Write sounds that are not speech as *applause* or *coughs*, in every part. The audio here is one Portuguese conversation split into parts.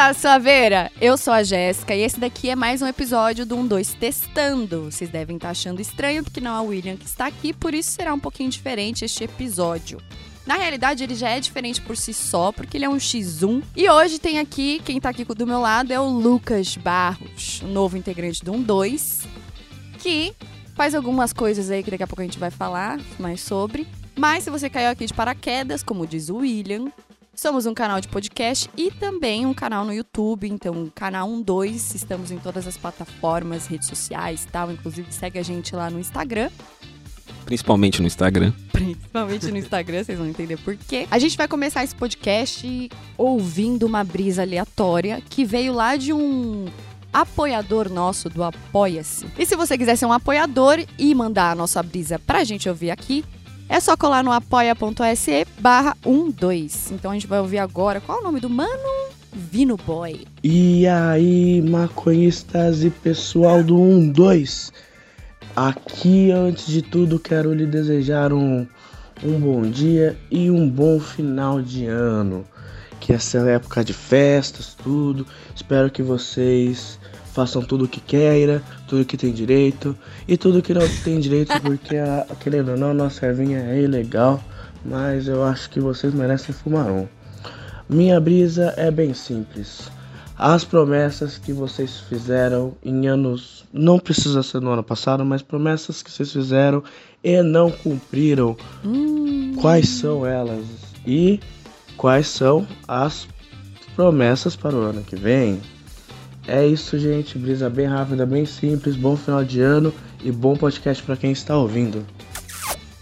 tá, Suaveira? Eu sou a Jéssica e esse daqui é mais um episódio do 12 Testando. Vocês devem estar achando estranho porque não é o William que está aqui, por isso será um pouquinho diferente este episódio. Na realidade, ele já é diferente por si só, porque ele é um X1. E hoje tem aqui, quem tá aqui do meu lado é o Lucas Barros, novo integrante do 12, que faz algumas coisas aí que daqui a pouco a gente vai falar mais sobre. Mas se você caiu aqui de paraquedas, como diz o William, somos um canal de podcast e também um canal no YouTube, então canal 12, estamos em todas as plataformas, redes sociais e tal, inclusive segue a gente lá no Instagram. Principalmente no Instagram. Principalmente no Instagram, vocês vão entender por quê. A gente vai começar esse podcast ouvindo uma brisa aleatória que veio lá de um apoiador nosso do Apoia-se. E se você quiser ser um apoiador e mandar a nossa brisa pra gente ouvir aqui, é só colar no apoia.se barra 12. Então a gente vai ouvir agora. Qual é o nome do mano? Vino Boy. E aí, maconhistas e pessoal do 12. Aqui, antes de tudo, quero lhe desejar um, um bom dia e um bom final de ano. Que essa é época de festas, tudo. Espero que vocês façam tudo o que queira, tudo que tem direito e tudo que não tem direito, *laughs* porque a, querendo ou não, nossa ervinha é ilegal, mas eu acho que vocês merecem fumar um. Minha brisa é bem simples. As promessas que vocês fizeram em anos, não precisa ser no ano passado, mas promessas que vocês fizeram e não cumpriram. Hum. Quais são elas? E quais são as promessas para o ano que vem? É isso, gente. Brisa bem rápida, bem simples. Bom final de ano e bom podcast para quem está ouvindo.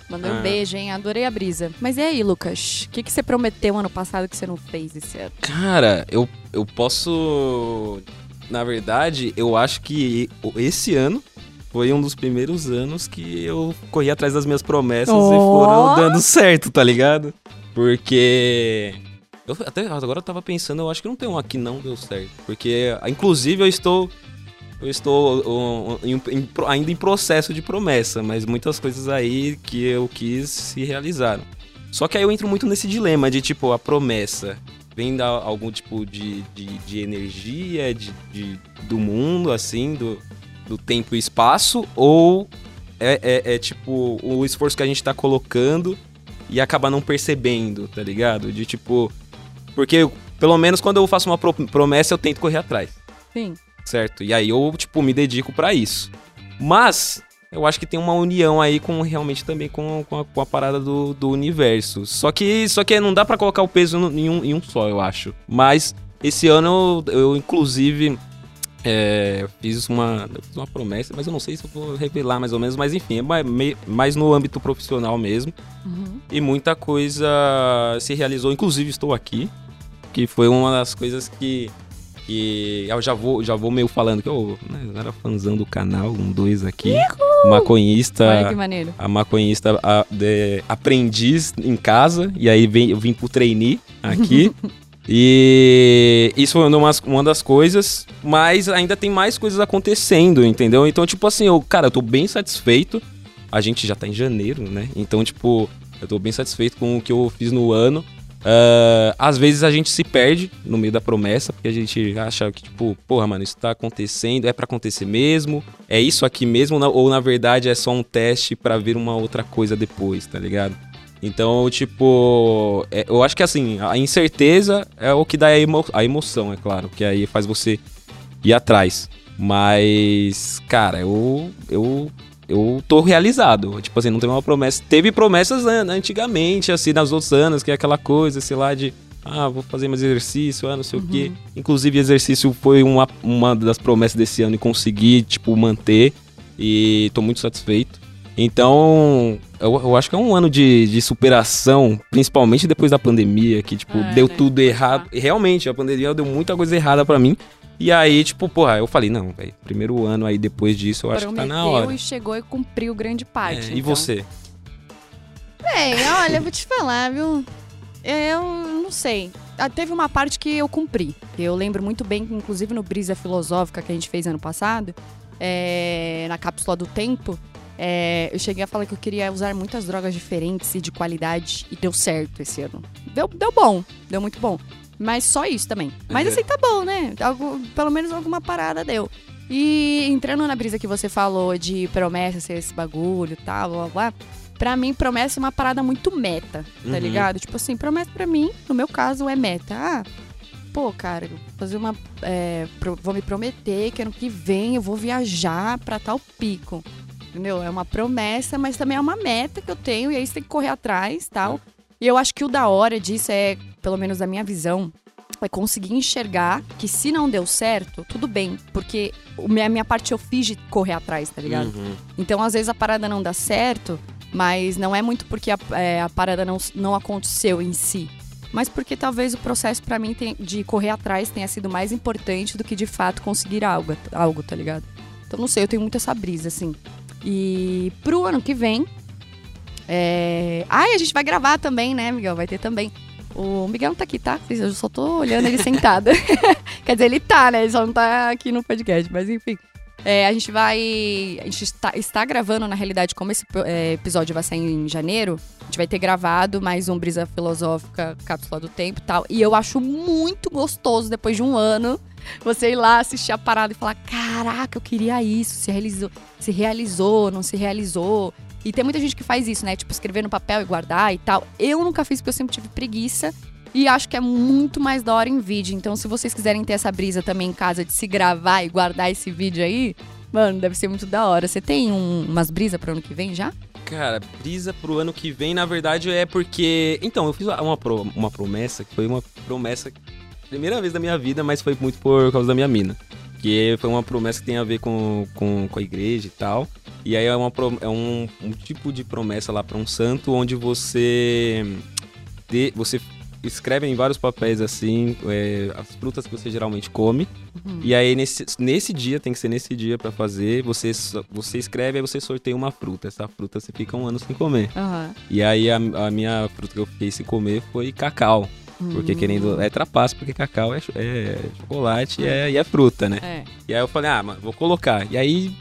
Mandei um ah. beijo, hein? Adorei a brisa. Mas e aí, Lucas? O que, que você prometeu ano passado que você não fez esse ano? Cara, eu, eu posso. Na verdade, eu acho que esse ano foi um dos primeiros anos que eu corri atrás das minhas promessas oh. e foram dando certo, tá ligado? Porque eu até agora eu tava pensando, eu acho que não tem um aqui não deu certo. Porque, inclusive, eu estou. Eu estou em, em, ainda em processo de promessa, mas muitas coisas aí que eu quis se realizaram. Só que aí eu entro muito nesse dilema de tipo, a promessa vem da algum tipo de, de, de energia de, de, do mundo, assim, do, do tempo e espaço, ou é, é, é, tipo o esforço que a gente tá colocando e acaba não percebendo, tá ligado? De tipo, porque, pelo menos, quando eu faço uma promessa, eu tento correr atrás. Sim. Certo? E aí eu, tipo, me dedico para isso. Mas, eu acho que tem uma união aí com realmente também com, com, a, com a parada do, do, universo. Só que, só que não dá para colocar o peso em um, em um só, eu acho. Mas, esse ano, eu, eu inclusive. É, fiz uma, fiz uma promessa, mas eu não sei se eu vou revelar mais ou menos, mas enfim, é mais, mais no âmbito profissional mesmo. Uhum. E muita coisa se realizou, inclusive estou aqui que foi uma das coisas que, que eu já vou, já vou meio falando que eu né, era fãzão do canal, um dois aqui. Uhul! Maconhista. Olha que maneiro. A maconhista a, de, aprendiz em casa, e aí vem, eu vim pro trainee aqui. *laughs* E isso foi uma, uma das coisas, mas ainda tem mais coisas acontecendo, entendeu? Então, tipo assim, eu, cara, eu tô bem satisfeito. A gente já tá em janeiro, né? Então, tipo, eu tô bem satisfeito com o que eu fiz no ano. Uh, às vezes a gente se perde no meio da promessa, porque a gente acha que, tipo, porra, mano, isso tá acontecendo, é para acontecer mesmo, é isso aqui mesmo, ou na verdade é só um teste para ver uma outra coisa depois, tá ligado? Então, tipo, é, eu acho que assim, a incerteza é o que dá a, emo a emoção, é claro, que aí faz você ir atrás. Mas, cara, eu, eu eu tô realizado. Tipo assim, não tem uma promessa. Teve promessas antigamente, assim, nas outros anos, que é aquela coisa, sei lá, de. Ah, vou fazer mais exercício, ah, não sei uhum. o quê. Uhum. Inclusive, exercício foi uma, uma das promessas desse ano e consegui, tipo, manter. E tô muito satisfeito. Então, eu, eu acho que é um ano de, de superação, principalmente depois da pandemia, que, tipo, é, deu né? tudo errado. E realmente, a pandemia deu muita coisa errada para mim. E aí, tipo, porra, eu falei, não, velho, primeiro ano aí depois disso eu acho Prometeu que tá na hora. e chegou e cumpriu grande parte. É, então. E você? Bem, olha, vou te falar, viu? Eu não sei. Ah, teve uma parte que eu cumpri. Eu lembro muito bem, inclusive no Brisa Filosófica que a gente fez ano passado, é, na cápsula do tempo, é, eu cheguei a falar que eu queria usar muitas drogas diferentes e de qualidade, e deu certo esse ano. Deu, deu bom, deu muito bom. Mas só isso também. Mas É. assim, tá bom, né? Algo, pelo menos alguma parada deu. E entrando na brisa que você falou de promessa ser esse bagulho e tal, blá blá blá. Pra mim, promessa é uma parada muito meta, tá Uhum. ligado? Tipo assim, promessa pra mim, no meu caso, é meta. Ah, pô, cara, fazer uma. é, vou me prometer que ano que vem eu vou viajar pra tal pico. Entendeu? É uma promessa, mas também é uma meta que eu tenho, e aí você tem que correr atrás tal. E eu acho que o da hora disso é, pelo menos da minha visão, é conseguir enxergar que se não deu certo, tudo bem. Porque a minha parte eu fiz de correr atrás, tá ligado? Uhum. Então, às vezes, a parada não dá certo, mas não é muito porque a, é, a parada não, não aconteceu em si. Mas porque talvez o processo pra mim tem- de correr atrás tenha sido mais importante do que de fato conseguir algo, algo, tá ligado? Então, não sei, eu tenho muito essa brisa, assim. E pro ano que vem. É... Ai, a gente vai gravar também, né, Miguel? Vai ter também. O Miguel não tá aqui, tá? Eu só tô olhando ele sentado. *laughs* Quer dizer, ele tá, né? Ele só não tá aqui no podcast, mas enfim. É, a gente vai. A gente está, está gravando, na realidade, como esse é, episódio vai sair em janeiro, a gente vai ter gravado mais um Brisa Filosófica, Cápsula do Tempo e tal. E eu acho muito gostoso, depois de um ano, você ir lá assistir a parada e falar: caraca, eu queria isso, se realizou, se realizou, não se realizou. E tem muita gente que faz isso, né? Tipo, escrever no papel e guardar e tal. Eu nunca fiz porque eu sempre tive preguiça. E acho que é muito mais da hora em vídeo. Então, se vocês quiserem ter essa brisa também em casa de se gravar e guardar esse vídeo aí, mano, deve ser muito da hora. Você tem um- umas brisas pro ano que vem já? Cara, brisa pro ano que vem, na verdade, é porque. Então, eu fiz uma, pro- uma promessa, que foi uma promessa. Primeira vez da minha vida, mas foi muito por causa da minha mina. Que foi uma promessa que tem a ver com, com, com a igreja e tal. E aí é, uma, é um, um tipo de promessa lá pra um santo, onde você. dê- você escreve em vários papéis assim é, as frutas que você geralmente come. Uhum. E aí, nesse, nesse dia, tem que ser nesse dia pra fazer, você, você escreve, aí você sorteia uma fruta. Essa fruta você fica um ano sem comer. Aham. E aí, a, a minha fruta que eu fiquei sem comer foi cacau. Porque querendo. É trapaço, porque cacau é, é chocolate e é, e é fruta, né? É. E aí eu falei, ah, mano, vou colocar. E aí,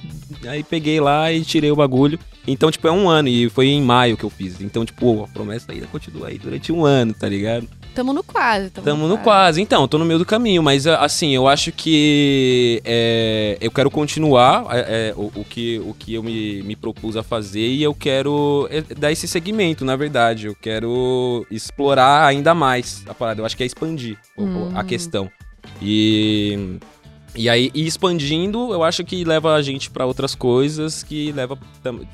aí peguei lá e tirei o bagulho. Então, tipo, é um ano. E foi em maio que eu fiz. Então, tipo, a promessa ainda continua aí durante um ano, tá ligado? Tamo no quase. Tamo, Tamo no quase. Então, eu tô no meio do caminho, mas a- assim, eu acho que é, eu quero continuar é, é, o, o que, o que eu me, me propus a fazer e eu quero é, dar esse segmento, na verdade. Eu quero explorar ainda mais a parada. Eu acho que é expandir a Hum. questão. E. E aí, e expandindo, eu acho que leva a gente pra outras coisas, que leva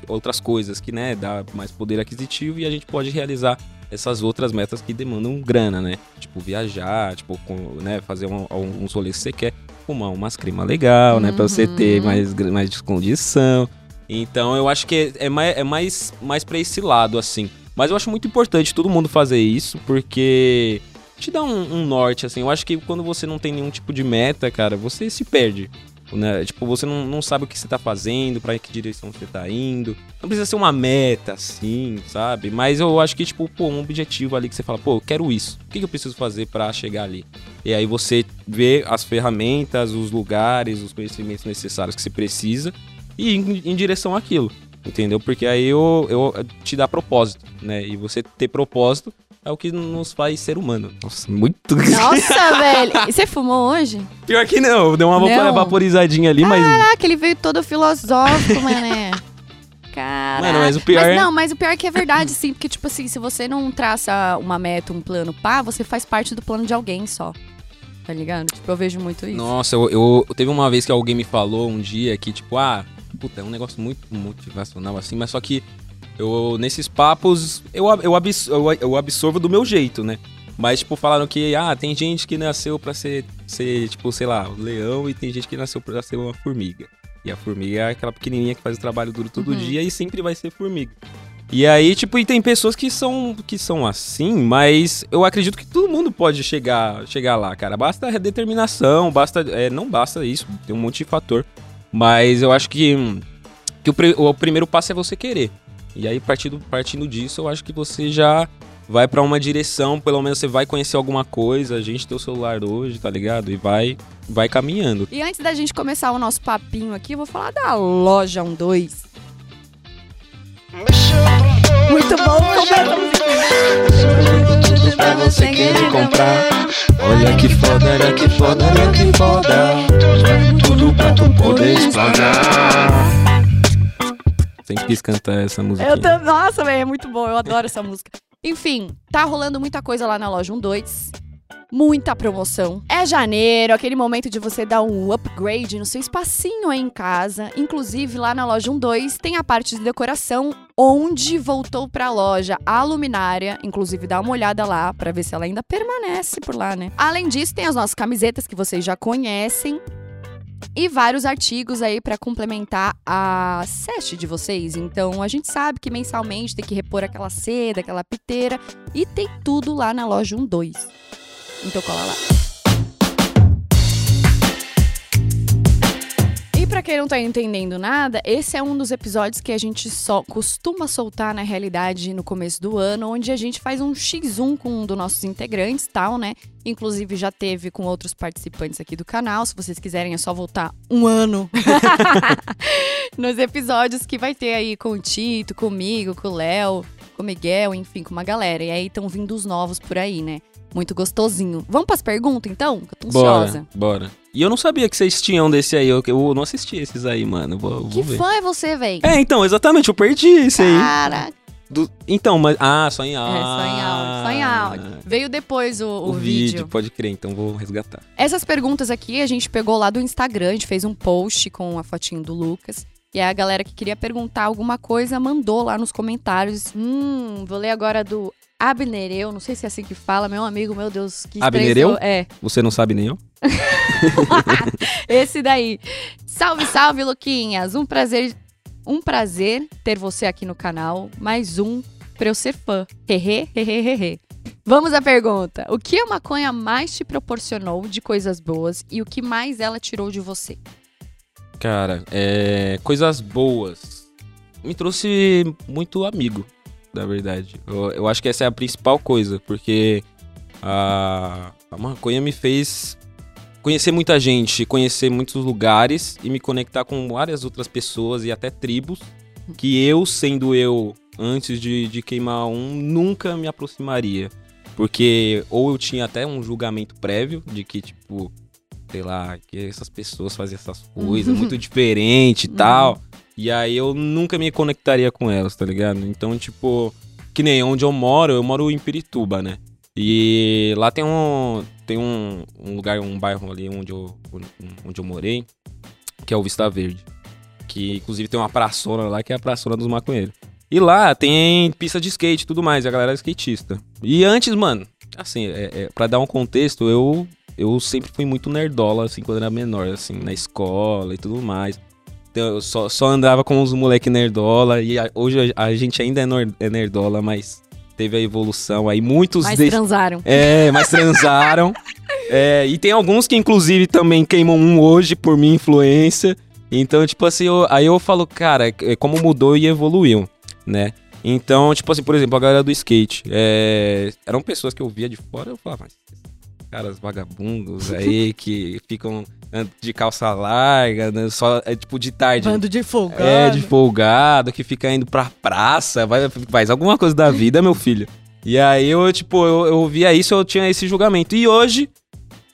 outras coisas que, né, dá mais poder aquisitivo e a gente pode realizar essas outras metas que demandam grana, né? Tipo, viajar, tipo, com, né, fazer um, alguns rolês que você quer, fumar umas cremas legal, né? Pra você ter Uhum. mais, mais condição. Então, eu acho que é mais, é mais, mais pra esse lado, assim. Mas eu acho muito importante todo mundo fazer isso, porque te dá um, um norte, assim. Eu acho que quando você não tem nenhum tipo de meta, cara, você se perde. Né? Tipo, você não, não sabe o que você tá fazendo, pra que direção você tá indo. Não precisa ser uma meta, assim, sabe? Mas eu acho que, tipo, pô, um objetivo ali que você fala, pô, eu quero isso. O que, eu preciso fazer pra chegar ali? E aí você vê as ferramentas, os lugares, os conhecimentos necessários que você precisa e ir em, em direção àquilo. Entendeu? Porque aí eu, eu te dá propósito, né? E você ter propósito é o que nos faz ser humano. Nossa, muito. *laughs* Nossa, velho. E você fumou hoje? Pior que não, deu uma Não. vapor- vaporizadinha ali, mas. Caraca, ele veio todo filosófico, mané. Caraca. Mano, mas o pior é- Não, mas o pior é que é verdade, sim. Porque, tipo assim, se você não traça uma meta, um plano pá, você faz parte do plano de alguém só. Tá ligado? Tipo, eu vejo muito isso. Nossa, eu, eu- teve uma vez que alguém me falou um dia que, tipo, ah, puta, é um negócio muito motivacional assim, mas só que eu, nesses papos, eu, eu, abs- eu, absorvo do meu jeito, né? Mas, tipo, falaram que, ah, tem gente que nasceu pra ser, ser, tipo, sei lá, um leão e tem gente que nasceu pra ser uma formiga. E a formiga é aquela pequenininha que faz o trabalho duro todo Uhum. dia e sempre vai ser formiga. E aí, tipo, e tem pessoas que são, que são assim, mas eu acredito que todo mundo pode chegar, chegar lá, cara. Basta determinação, basta. é, não basta isso, tem um monte de fator. Mas eu acho que, hum, que o, o primeiro passo é você querer. E aí, partindo, partindo disso, eu acho que você já vai pra uma direção, pelo menos você vai conhecer alguma coisa. A gente tem o celular hoje, tá ligado? E vai, vai caminhando. E antes da gente começar o nosso papinho aqui, eu vou falar da loja 12. Muito bom, a Pra você querer comprar. Olha que foda, olha que foda, olha que foda. Tudo pra tu poder explanar. Sempre quis cantar essa música. Eu tô... Nossa, velho, é muito bom. Eu adoro essa música. Enfim, tá rolando muita coisa lá na loja 12. Muita promoção. É janeiro, aquele momento de você dar um upgrade no seu espacinho aí em casa. Inclusive, lá na loja 12 tem a parte de decoração, onde voltou pra loja a luminária. Inclusive, dá uma olhada lá pra ver se ela ainda permanece por lá, né? Além disso, tem as nossas camisetas que vocês já conhecem e vários artigos aí para complementar a seste de vocês. Então a gente sabe que mensalmente tem que repor aquela seda, aquela piteira e tem tudo lá na loja 12. Então cola lá. E pra quem não tá entendendo nada, esse é um dos episódios que a gente só costuma soltar na realidade no começo do ano, onde a gente faz um X1 com um dos nossos integrantes, tal, né? Inclusive já teve com outros participantes aqui do canal. Se vocês quiserem é só voltar um ano *laughs* nos episódios que vai ter aí com o Tito, comigo, com o Léo, com o Miguel, enfim, com uma galera. E aí estão vindo os novos por aí, né? Muito gostosinho. Vamos pras perguntas, então? Que eu tô ansiosa. Bora, bora. E eu não sabia que vocês tinham desse aí. Eu, eu não assisti esses aí, mano. Vou, vou Que ver. fã é você, véi? É, então, exatamente. Eu perdi esse aí. Caraca. Do- então, mas. Ah, só em É, áudio. só em áudio, só em áudio. Veio depois o, o O, vídeo. vídeo. pode crer, então vou resgatar. Essas perguntas aqui a gente pegou lá do Instagram, a gente fez um post com a fotinho do Lucas. E aí a galera que queria perguntar alguma coisa mandou lá nos comentários. Hum, vou ler agora do Abnereu, não sei se é assim que fala, meu amigo, meu Deus, que Abnereu? É, Você não sabe nem eu? *laughs* esse daí. Salve, salve, Luquinhas. Um prazer, um prazer ter você aqui no canal. Mais um pra eu ser fã. Hehe, hehe, hehe. Vamos à pergunta. O que a maconha mais te proporcionou de coisas boas e o que mais ela tirou de você? Cara, é. Coisas boas. Me trouxe muito amigo, na verdade. Eu, eu acho que essa é a principal coisa, porque a, a maconha me fez conhecer muita gente, conhecer muitos lugares e me conectar com várias outras pessoas e até tribos que eu, sendo eu, antes de, de queimar um, nunca me aproximaria. Porque ou eu tinha até um julgamento prévio de que, tipo, sei lá, que essas pessoas fazem essas coisas muito diferente e tal. E aí eu nunca me conectaria com elas, tá ligado? Então, tipo, que nem onde eu moro, eu moro em Pirituba, né? E lá tem um tem um, um lugar, um bairro ali onde eu, onde eu morei, que é o Vista Verde. Que inclusive tem uma praçona lá, que é a praçona dos maconheiros. E lá tem pista de skate e tudo mais, e a galera é skatista. E antes, mano, assim, é, é, pra dar um contexto, eu, eu sempre fui muito nerdola, assim, quando era menor, assim, na escola e tudo mais. Então, eu só, só andava com os moleque nerdola, e a- hoje a, a gente ainda é, nor- é nerdola, mas teve a evolução aí. Muitos Mais deix- transaram. é, mas transaram. *laughs* É, e tem alguns que, inclusive, também queimam um hoje por minha influência. Então, tipo assim, eu- aí eu falo, cara, é como mudou e evoluiu, né? Então, tipo assim, por exemplo, a galera do skate. é, eram pessoas que eu via de fora, eu falava, mas caras vagabundos aí *laughs* que ficam de calça larga, né, só é, tipo de tarde. Bando de fogo. É, de folgado, que fica indo pra praça, vai, faz alguma coisa da vida, meu filho. E aí eu, tipo, eu, eu via isso, eu tinha esse julgamento. E hoje,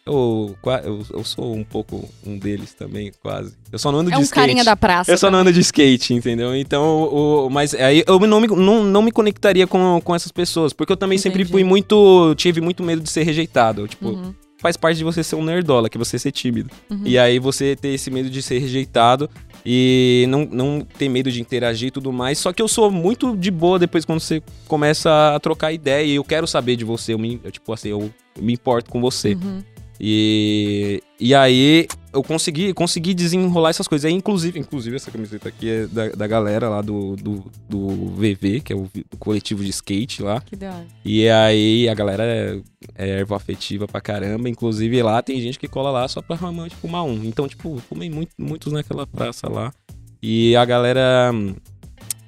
eu, eu, eu sou um pouco um deles também, quase. Eu só não ando É de um skate. carinha da praça. Eu só não ando de skate, entendeu? Então, o, mas aí eu não me, não, não me conectaria com, com essas pessoas, porque eu também sempre Entendi. fui muito. Tive muito medo de ser rejeitado. Tipo, Uhum, faz parte de você ser um nerdola, que você ser tímido. uhum. E aí você ter esse medo de ser rejeitado e não, não ter medo de interagir e tudo mais. Só que eu sou muito de boa depois quando você começa a trocar ideia e eu quero saber de você. Eu me, eu, tipo assim, eu me importo com você. Uhum. E, e aí eu consegui, consegui desenrolar essas coisas. Aí, inclusive, inclusive, essa camiseta aqui é da, da galera lá do, do, do VV, que é o o coletivo de skate lá. Que da hora. E aí a galera é, é erva afetiva pra caramba. Inclusive lá tem gente que cola lá só pra realmente fumar um. Então, tipo, fumei muito, muitos naquela praça lá. E a galera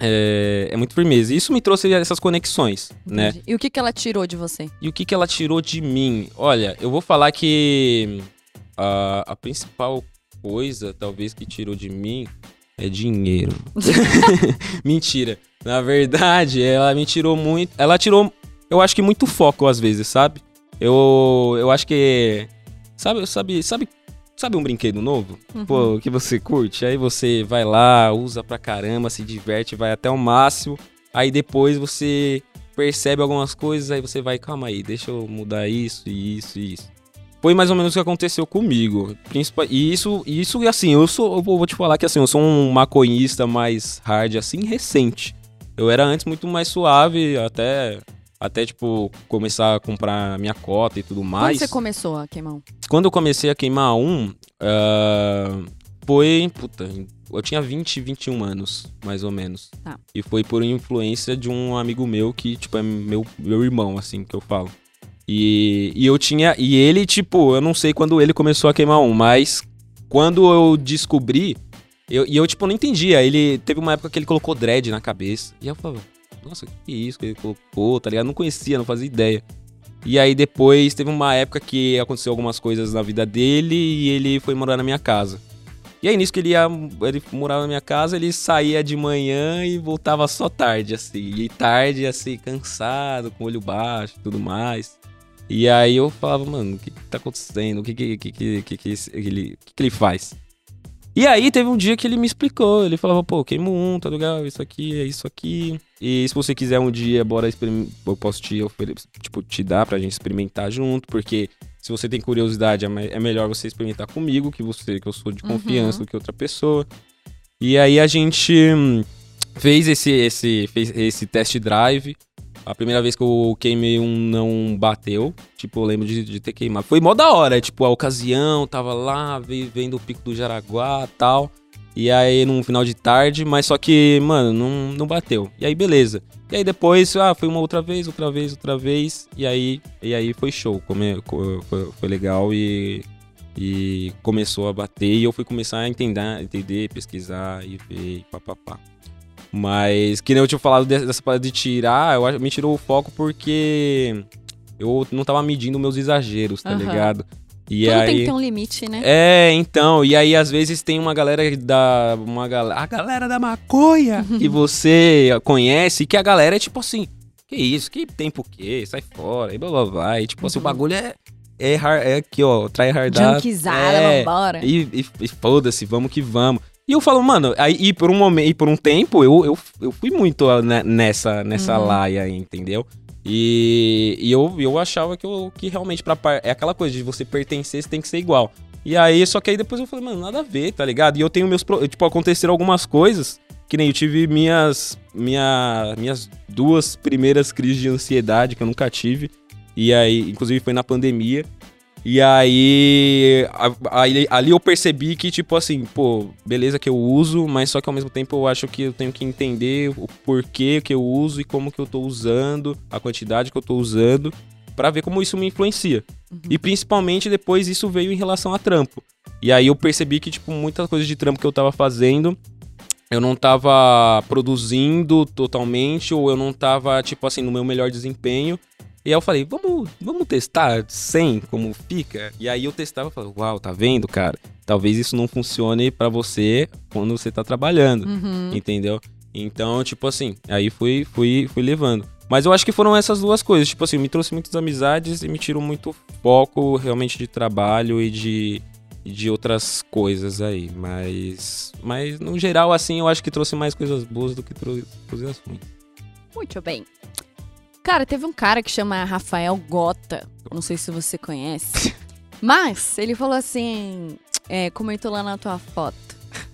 é, é muito firmeza. E Isso me trouxe essas conexões, né? Entendi. E o que, que ela tirou de você? E o que, que ela tirou de mim? Olha, eu vou falar que a, a principal coisa, talvez, que tirou de mim é dinheiro. *laughs* *laughs* Mentira. Na verdade, ela me tirou muito. Ela tirou, eu acho que muito foco às vezes, sabe? Eu, eu acho que. Sabe, sabe, sabe, sabe um brinquedo novo? Uhum. Pô, que você curte? Aí você vai lá, usa pra caramba, se diverte, vai até o máximo. Aí depois você percebe algumas coisas, aí você vai, calma aí, deixa eu mudar isso, e isso e isso. Foi mais ou menos o que aconteceu comigo. Principal, e isso, e isso, assim, eu sou. Eu vou te falar que assim, eu sou um maconhista mais hard, assim, recente. Eu era antes muito mais suave, até. Até, tipo, começar a comprar minha cota e tudo Quando mais. você começou a queimar um? Quando eu comecei a queimar um, ah, foi. Puta, eu tinha 20, 21 anos, mais ou menos. Tá. E foi por influência de um amigo meu que, tipo, é meu, meu irmão, assim, que eu falo. E, e eu tinha. E ele, tipo, eu não sei quando ele começou a queimar um, mas quando eu descobri. Eu, e eu, tipo, não entendia. Ele teve uma época que ele colocou dread na cabeça. E eu falava, nossa, que isso que ele colocou, tá ligado? Não conhecia, não fazia ideia. E aí depois teve uma época que aconteceu algumas coisas na vida dele e ele foi morar na minha casa. E aí nisso que ele ia, ele morava na minha casa, ele saía de manhã e voltava só tarde, assim. E tarde, assim, cansado, com olho baixo tudo mais. E aí eu falava, mano, o que, que tá acontecendo? O que que, que, que, que, que ele, que, que ele faz? E aí teve um dia que ele me explicou. Ele falava, pô, queimo um, tá legal, isso aqui, é isso aqui. E se você quiser um dia, bora experimentar. Eu posso te oferecer, tipo, te dar pra gente experimentar junto, porque se você tem curiosidade, é é melhor você experimentar comigo, que você, que eu sou de Uhum. confiança do que outra pessoa. E aí a gente hum, fez esse, esse, fez esse test drive. A primeira vez que eu queimei um não bateu. Tipo, eu lembro de, de ter queimado. Foi mó da hora, tipo, a ocasião, tava lá, vendo o pico do Jaraguá tal. E aí, num final de tarde, mas só que, mano, não, não bateu. E aí, beleza. E aí depois, ah, foi uma outra vez, outra vez, outra vez. E aí, e aí foi show. Come, co- foi, foi legal e, e começou a bater. E eu fui começar a entender, entender pesquisar e ver e papapá. Mas, que nem eu tinha falado de- dessa parada de tirar, eu acho me tirou o foco porque eu não tava medindo meus exageros, tá Aham. ligado? E Tudo aí. tem que ter um limite, né? É, então, e aí às vezes tem uma galera da. Uma galera. A galera da maconha *laughs* que você conhece, que a galera é tipo assim. Que isso? Que tempo o quê? Sai fora, e blá blá blá. E tipo assim, o Uhum. bagulho é. É, hard, é aqui, ó, try hardar. Junkizada, é, vambora. E, e, e foda-se, vamos que vamos. E eu falo, mano, aí e por um momento, e por um tempo, eu, eu, eu fui muito ah, ne- nessa, nessa Uhum. laia aí, entendeu? E, e eu, eu achava que, eu, que realmente pra é aquela coisa de você pertencer, você tem que ser igual. E aí, só que aí depois eu falei, mano, nada a ver, tá ligado? E eu tenho meus. Tipo, aconteceram algumas coisas que nem eu tive minhas, minha, minhas duas primeiras crises de ansiedade que eu nunca tive. E aí, inclusive foi na pandemia. E aí, aí, ali eu percebi que, tipo assim, pô, beleza que eu uso, mas só que ao mesmo tempo eu acho que eu tenho que entender o porquê que eu uso e como que eu tô usando, a quantidade que eu tô usando, pra ver como isso me influencia. E principalmente depois isso veio em relação a trampo. E aí eu percebi que, tipo, muitas coisas de trampo que eu tava fazendo, eu não tava produzindo totalmente, ou eu não tava, tipo assim, no meu melhor desempenho. E aí eu falei, vamos, vamos testar sem como fica? E aí eu testava e falei, uau, tá vendo, cara? Talvez isso não funcione pra você quando você tá trabalhando, Uhum. entendeu? Então, tipo assim, aí fui, fui, fui levando. Mas eu acho que foram essas duas coisas. Tipo assim, me trouxe muitas amizades e me tirou muito foco realmente de trabalho e de, de outras coisas aí. Mas, mas no geral, assim, eu acho que trouxe mais coisas boas do que trouxe coisas ruins. Muito bem. Cara, teve um cara que chama Rafael Gota. Não sei se você conhece. *laughs* Mas ele falou assim: é, comentou lá na tua foto.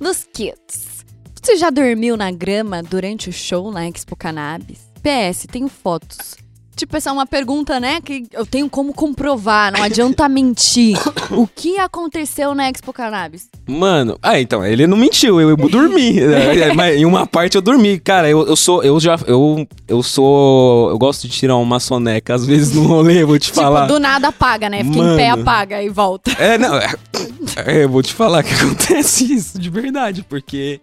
Nos kits. Você já dormiu na grama durante o show na Expo Cannabis? PS, tenho fotos. Tipo, essa é uma pergunta, né? Que eu tenho como comprovar, não adianta mentir. O que aconteceu na Expo Cannabis? Mano, ah, então, ele não mentiu, eu, eu dormi. *laughs* né? Mas em uma parte eu dormi. Cara, eu, eu sou, eu já, eu, eu sou, eu gosto de tirar uma soneca, às vezes no rolê, eu vou te falar. Tipo, do nada apaga, né? Fica em pé, Mano. apaga e volta. É, não, é, é, eu vou te falar que *laughs* acontece isso, de verdade, porque...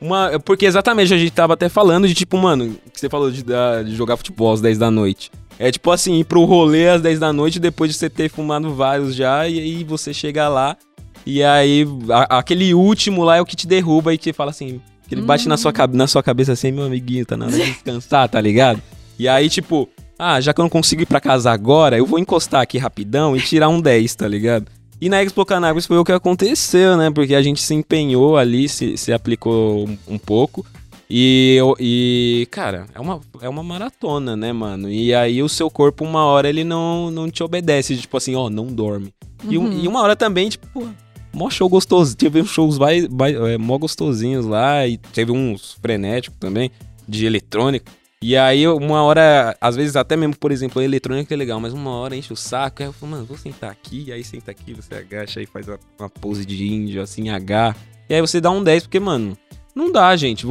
Uma, porque exatamente, a gente tava até falando de tipo, mano, que você falou de, de jogar futebol às 10 da noite. É tipo assim, ir pro rolê às 10 da noite depois de você ter fumado vários já, e aí você chega lá, e aí a- aquele último lá é o que te derruba e que fala assim, que ele bate na, sua, cabe- na sua cabeça assim, meu amiguinho, tá na hora de descansar, tá ligado? E aí, tipo, ah, já que eu não consigo ir pra casa agora, eu vou encostar aqui rapidão e tirar um 10, tá ligado? E na Expo Cannabis foi o que aconteceu, né? Porque a gente se empenhou ali, se, se aplicou um, um pouco. E, e, cara, é uma, é uma maratona, né, mano? E aí o seu corpo, uma hora, ele não, não te obedece. Tipo assim, ó, não dorme. E, um- Uhum. e uma hora também, tipo, mó show gostoso. Teve uns shows vai, vai, é, mó gostosinhos lá. E teve uns frenéticos também, de eletrônica. E aí, uma hora, às vezes até mesmo, por exemplo, a eletrônica é legal, mas uma hora enche o saco. Aí eu falo, mano, vou sentar aqui. Aí senta aqui, você agacha aí, faz uma, pose de índio, assim, H. E aí você dá um 10, porque, mano, não dá, gente.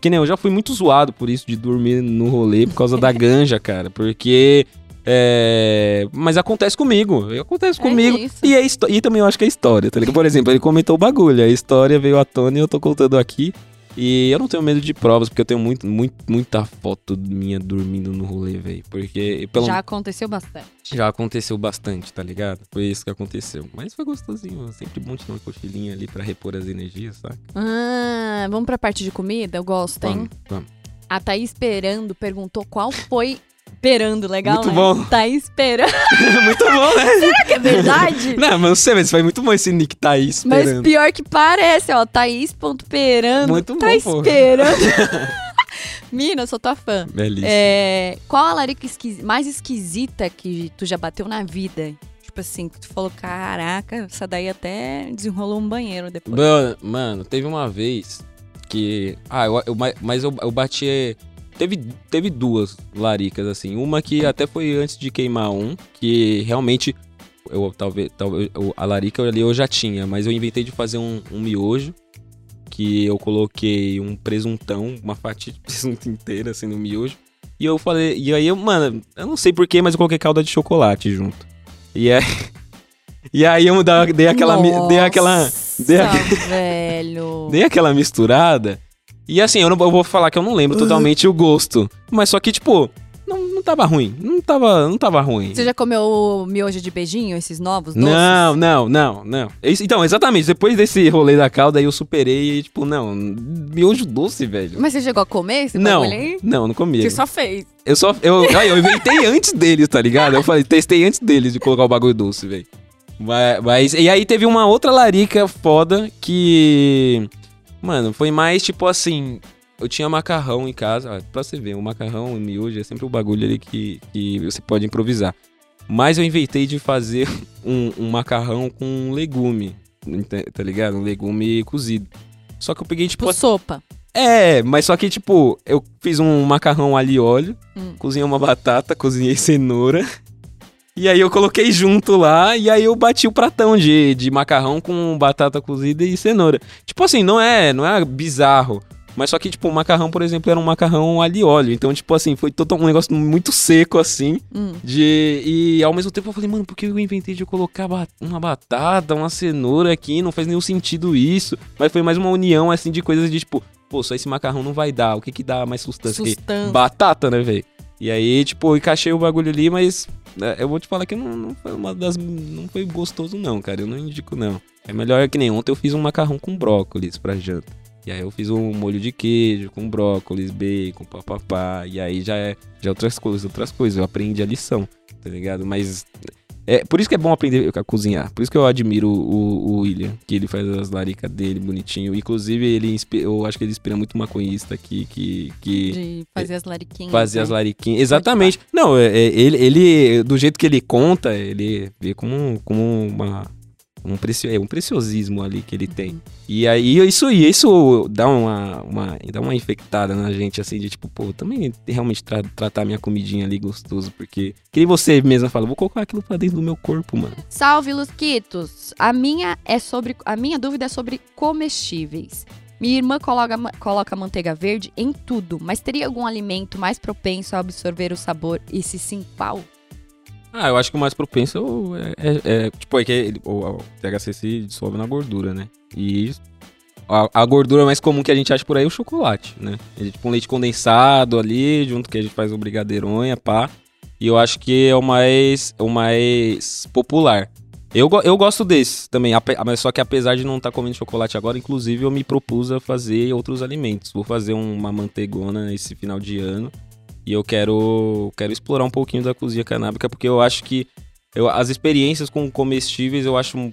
Que nem eu já fui muito zoado por isso de dormir no rolê por causa da ganja, *laughs* cara. Porque. É... Mas acontece comigo. Acontece É comigo. isso. E, é e também eu acho que é história, tá ligado? Por exemplo, ele comentou o bagulho. A história veio à tona e eu tô contando aqui. E eu não tenho medo de provas, porque eu tenho muito, muito, muita foto minha dormindo no rolê, velho. Porque pelo Já aconteceu bastante. já aconteceu bastante, tá ligado? Foi isso que aconteceu. Mas foi gostosinho. Sempre bom tirar uma cochilinha ali pra repor as energias, sabe? Ah, vamos pra parte de comida? Eu gosto, hein? Vamos, vamos. A Thaís Esperando perguntou qual foi. Esperando, legal, Muito né? bom. Thaís Esperando. *laughs* muito bom, né? *laughs* Será que é verdade? Não, mas não sei, mas foi muito bom esse nick tá aí Mas esperando. pior que parece, ó. Thaís.perando. Muito tá bom, pô. esperando. *laughs* Mina, eu sou tua fã. Belíssimo. É, qual a larica mais esquisita que tu já bateu na vida? Tipo assim, que tu falou, caraca, essa daí até desenrolou um banheiro depois. Mano, mano, teve uma vez que. Ah, eu, eu- mas eu, eu bati. Teve, teve duas laricas, assim. Uma que até foi antes de queimar um, que realmente. Eu talvez. talvez a larica ali eu já tinha, mas eu inventei de fazer um, um miojo. Que eu coloquei um presuntão, uma fatia de *laughs* presunto inteira, assim, no miojo. E eu falei. E aí eu, mano, eu não sei porquê, mas eu coloquei calda de chocolate junto. E aí. *laughs* E aí eu dei aquela. mi- Dei aquela. dei Nossa, aquela- *laughs* velho. Dei aquela misturada. E assim, eu, não, eu vou falar que eu não lembro totalmente o gosto. Mas só que, tipo, não, não tava ruim. Não tava, não tava ruim. Você já comeu miojo de beijinho, esses novos doces? Não, não, não, não. Então, exatamente, depois desse rolê da calda aí eu superei e, tipo, não, miojo doce, velho. Mas você chegou a comer esse não, aí? não, não comia. Você só fez. Eu só. Eu, aí, eu inventei *laughs* antes deles, tá ligado? Eu falei, testei antes deles de colocar o bagulho doce, velho. Mas, mas- E aí teve uma outra larica foda que. Mano, foi mais tipo assim. Eu tinha macarrão em casa. ó, Pra você ver, o macarrão, o miojo é sempre o bagulho ali que, que você pode improvisar. Mas eu inventei de fazer *laughs* um, um macarrão com um legume. Tá ligado? Um legume cozido. Só que eu peguei, tipo, Tipo sopa. é, mas só que, tipo, eu fiz um macarrão ali e óleo, Hum. cozinhei uma batata, *laughs* cozinhei cenoura. E aí eu coloquei junto lá, e aí eu bati o pratão de, de macarrão com batata cozida e cenoura. Tipo assim, não é, não é bizarro. Mas só que, tipo, o macarrão, por exemplo, era um macarrão ali óleo. Então, tipo assim, foi total, um negócio muito seco, assim. Hum. De, e ao mesmo tempo eu falei, mano, por que eu inventei de colocar uma batata, uma cenoura aqui? Não faz nenhum sentido isso. Mas foi mais uma união, assim, de coisas de tipo, pô, só esse macarrão não vai dar. O que que dá mais sustância? aqui? Sustância. Batata, né, velho? E aí, tipo, encaixei o bagulho ali, mas é, eu vou te falar que não, não foi uma das. Não foi gostoso, não, cara. Eu não indico, não. É melhor que nem ontem eu fiz um macarrão com brócolis pra janta. E aí eu fiz um molho de queijo com brócolis, bacon, papapá. E aí já é, já é outras coisas, outras coisas. Eu aprendi a lição, tá ligado? Mas. É, por isso que é bom aprender a cozinhar. Por isso que eu admiro o, o William, que ele faz as laricas dele bonitinho. Inclusive, ele eu acho que ele inspira muito maconhista aqui, que, que De fazer as lariquinhas. fazer né? as lariquinhas. Exatamente. Não, é- é- ele, ele, do jeito que ele conta, ele vê como, como uma, um, precio, é um preciosismo ali que ele tem. E aí, isso, isso dá uma, uma, dá uma infectada na gente, assim, de tipo, pô, também realmente tra- tratar minha comidinha ali gostoso, porque, que você mesma fala, vou colocar aquilo pra dentro do meu corpo, mano. Salve, Lusquitos! A minha é sobre. A minha dúvida é sobre comestíveis. Minha irmã coloca, coloca manteiga verde em tudo, mas teria algum alimento mais propenso a absorver o sabor e se sim qual? Ah, eu acho que o mais propenso é, é- é- tipo, é que ele- o, THC se dissolve na gordura, né? E a, a gordura mais comum que a gente acha por aí é o chocolate, né? É tipo um leite condensado ali, junto que a gente faz o brigadeironha, pá. E eu acho que é o mais, o mais popular. Eu, eu gosto desse também, mas só que apesar de não estar comendo chocolate agora, inclusive eu me propus a fazer outros alimentos. Vou fazer uma manteigona esse final de ano. E eu quero, quero explorar um pouquinho da cozinha canábica, porque eu acho que eu, as experiências com comestíveis eu acho.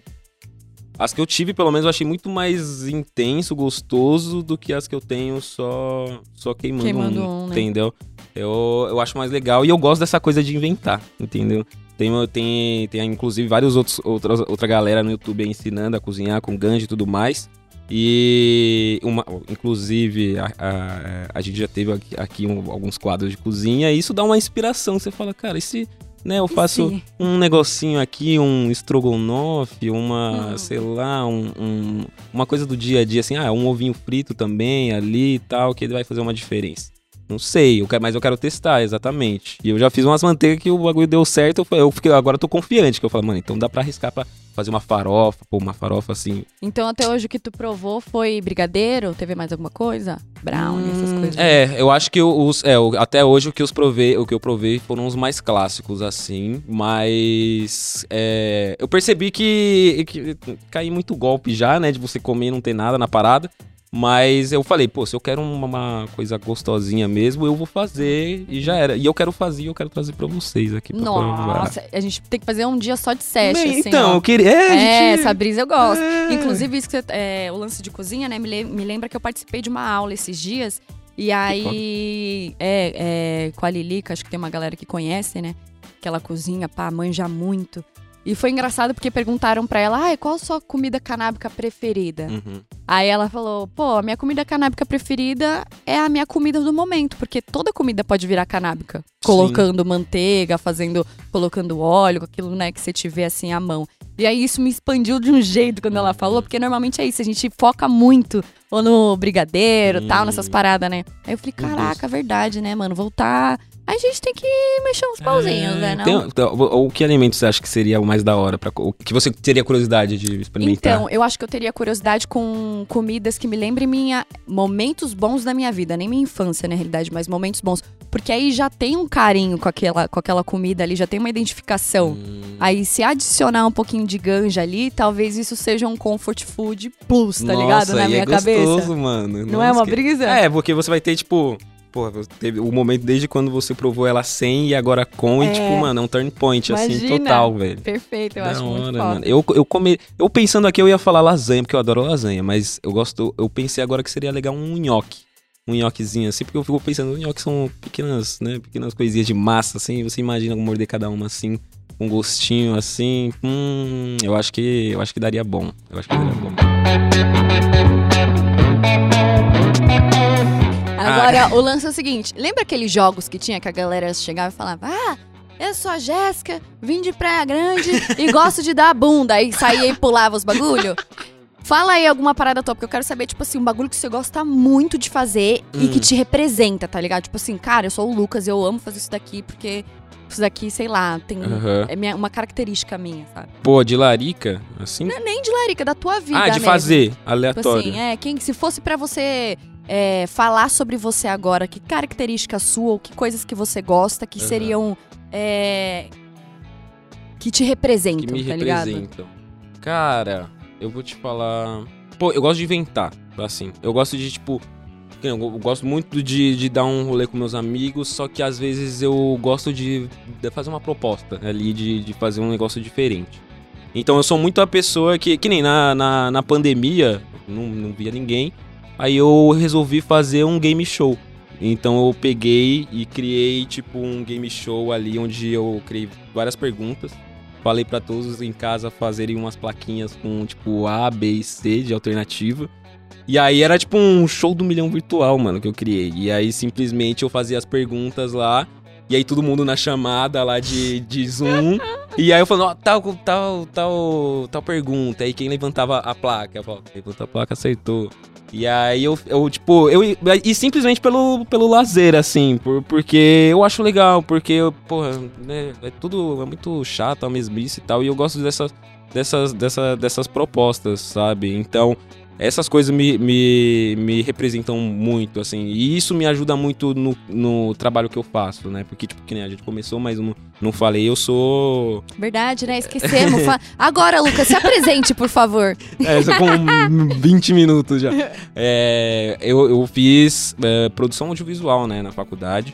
As que eu tive, pelo menos, eu achei muito mais intenso, gostoso do que as que eu tenho só, só queimando, Queimando um, um, né? entendeu? Eu, eu acho mais legal e eu gosto dessa coisa de inventar, entendeu? Tem, tem, tem inclusive vários outros outras, outra galera no YouTube ensinando a cozinhar com ganjo e tudo mais. E uma, inclusive a, a, a gente já teve aqui, aqui um- alguns quadros de cozinha e isso dá uma inspiração. Você fala, cara, e se né, eu faço se? um negocinho aqui, um estrogonofe, uma, Hum. sei lá, um, um- uma coisa do dia a dia, assim, ah, um ovinho frito também ali e tal, que vai fazer uma diferença. Não sei, eu quero, mas eu quero testar, exatamente. E eu já fiz umas manteigas que o bagulho deu certo, eu, eu fiquei, agora eu tô confiante, que eu falo, mano, então dá pra arriscar pra fazer uma farofa, pô, uma farofa assim. Então até hoje o que tu provou foi brigadeiro? Teve mais alguma coisa? Brownie, essas Hum, coisas. É, eu acho que os, é, até hoje o que, os provei, o que eu provei foram os mais clássicos, assim, mas é, eu percebi que, que caí muito golpe já, né, de você comer e não ter nada na parada, mas eu falei, pô, se eu quero uma, uma coisa gostosinha mesmo, eu vou fazer e já era. E eu quero fazer e eu quero trazer pra vocês aqui pra provar. Nossa, a gente tem que fazer um dia só de sete, Bem, assim, então, ó. eu queria... É, É, gente- essa brisa eu gosto. É. Inclusive, isso que é, o lance de cozinha, né? Me, le- me lembra que eu participei de uma aula esses dias. E aí, é, é, com a Lilica, acho que tem uma galera que conhece, né? Que ela cozinha, pá, manja muito. E foi engraçado porque perguntaram pra ela, ai, qual a sua comida canábica preferida? Uhum. Aí ela falou, pô, a minha comida canábica preferida é a minha comida do momento, porque toda comida pode virar canábica. Colocando manteiga, fazendo, colocando óleo, aquilo, né, que você tiver assim à mão. E aí isso me expandiu de um jeito quando ela falou, porque normalmente é isso, a gente foca muito ou no brigadeiro, tal, Hum. nessas paradas, né? Aí eu falei, caraca, verdade, né, mano, voltar... A gente tem que mexer uns pauzinhos, né, não? É, Tem- então, o, o que alimento você acha que seria o mais da hora? Pra, o que você teria curiosidade de experimentar? Então, eu acho que eu teria curiosidade com comidas que me lembrem minha momentos bons da minha vida, nem minha infância, na realidade, mas momentos bons. Porque aí já tem um carinho com aquela, com aquela comida ali, já tem uma identificação. Hum, Aí, se adicionar um pouquinho de ganja ali, talvez isso seja um comfort food plus, tá nossa, ligado? Na e minha é gostoso, cabeça. mano. Não é uma que- brisa? É, porque você vai ter, tipo... Porra, teve o momento desde quando você provou ela sem e agora com, É. e tipo, mano, é um turn point, assim, Imagina. total, velho. Perfeito, eu da acho muito hora, foda. mano. Eu, eu, come, eu pensando aqui, eu ia falar lasanha, porque eu adoro lasanha, mas eu gosto. Eu pensei agora que seria legal um nhoque. Um nhoquezinho, assim, porque eu fico pensando, nhoque são pequenas, né? Pequenas coisinhas de massa, assim, você imagina morder cada uma assim, com um gostinho assim. Hum, eu acho que. Eu acho que daria bom. Eu acho que daria bom. Agora, o lance é o seguinte: lembra aqueles jogos que tinha que a galera chegava e falava, ah. Eu sou a Jéssica, vim de Praia Grande e gosto de dar a bunda. Aí saía e pulava os bagulho. Fala aí alguma parada tua, porque eu quero saber, tipo assim, um bagulho que você gosta muito de fazer e Hum. que te representa, tá ligado? Tipo assim, cara, eu sou o Lucas, eu amo fazer isso daqui porque isso daqui, sei lá, tem. Aham. É minha- uma característica minha, sabe? Pô, de larica, assim. Não é nem de larica, da tua vida. ah, de mesmo. fazer, Tipo aleatório. assim, é, quem, se fosse pra você é, falar sobre você agora, que característica sua ou que coisas que você gosta que Aham. seriam. é, que te representam, que me tá ligado? representam. Cara, eu vou te falar. Pô, eu gosto de inventar, assim. Eu gosto de, tipo. Eu gosto muito de, de dar um rolê com meus amigos, só que às vezes eu gosto de, de fazer uma proposta ali, de, de fazer um negócio diferente. Então eu sou muito a pessoa que, que nem na, na, na pandemia, não, não via ninguém, aí eu resolvi fazer um game show. Então eu peguei e criei tipo um game show ali onde eu criei várias perguntas. Falei pra todos em casa fazerem umas plaquinhas com tipo A, B e C de alternativa. E aí era tipo um show do milhão virtual, mano, que eu criei. E aí simplesmente eu fazia as perguntas lá. E aí todo mundo na chamada lá de, de Zoom. e aí eu falando, ó, tal, tal, tal, tal pergunta. Aí quem levantava a placa, eu falava, quem levantou a placa acertou. E aí eu, eu tipo, eu. E simplesmente pelo, pelo lazer, assim, por, porque eu acho legal, porque, porra, né, é tudo. É muito chato, a mesmice e tal. E eu gosto dessas, dessas, dessa, dessas propostas, sabe? Então, essas coisas me, me, me representam muito, assim. E isso me ajuda muito no, no trabalho que eu faço, né? Porque, tipo, que nem a gente começou, mas não, não falei, eu sou. Verdade, né? Esquecemos. Agora, Lucas, se apresente, por favor. É, só com 20 minutos já. É, eu, eu fiz é, produção audiovisual, né, na faculdade.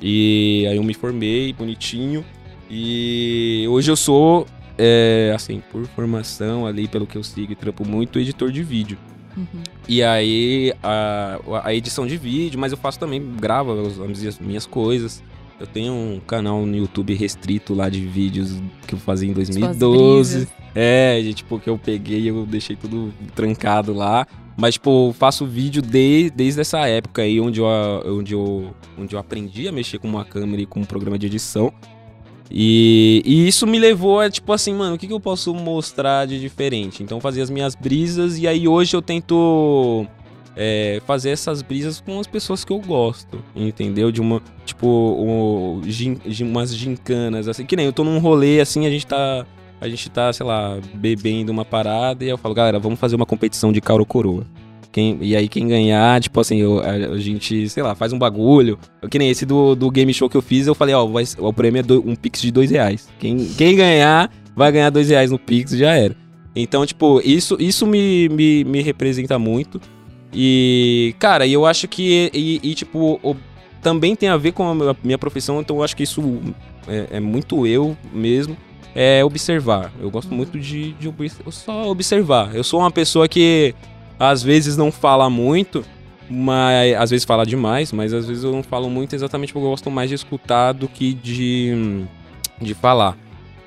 E aí eu me formei bonitinho. E hoje eu sou, é, assim, por formação ali, pelo que eu sigo e trampo muito, editor de vídeo. Uhum. E aí, a, a edição de vídeo, mas eu faço também, gravo as, as minhas coisas. Eu tenho um canal no YouTube restrito lá de vídeos que eu fazia em Suas 2012. brisas. É, de, tipo, que eu peguei e eu deixei tudo trancado lá. Mas, tipo, eu faço vídeo de, desde essa época aí, onde eu, onde, eu, onde eu aprendi a mexer com uma câmera e com um programa de edição. E, e isso me levou a, tipo assim, mano, o que, que eu posso mostrar de diferente? Então, fazer as minhas brisas e aí hoje eu tento é, fazer essas brisas com as pessoas que eu gosto, entendeu? De uma, tipo, o, gin- umas gincanas, assim, que nem eu tô num rolê, assim, a gente tá, a gente tá, sei lá, bebendo uma parada e eu falo, galera, vamos fazer uma competição de Cauro Coroa. Quem, e aí quem ganhar, tipo assim, eu- a, a gente, sei lá, faz um bagulho. Que nem esse do, do game show que eu fiz, eu falei, ó, vai, o prêmio é do- um pix de dois reais. Quem, quem ganhar, vai ganhar dois reais no pix, já era. Então, tipo, isso, isso me, me, me representa muito. E, cara, eu acho que, e, e, tipo, o- também tem a ver com a minha- profissão, então eu acho que isso é, é muito eu mesmo. É observar. Eu gosto muito de, de eu só observar. Eu sou uma pessoa que às vezes não fala muito, mas às vezes fala demais, mas às vezes eu não falo muito exatamente porque eu gosto mais de escutar do que de, de falar.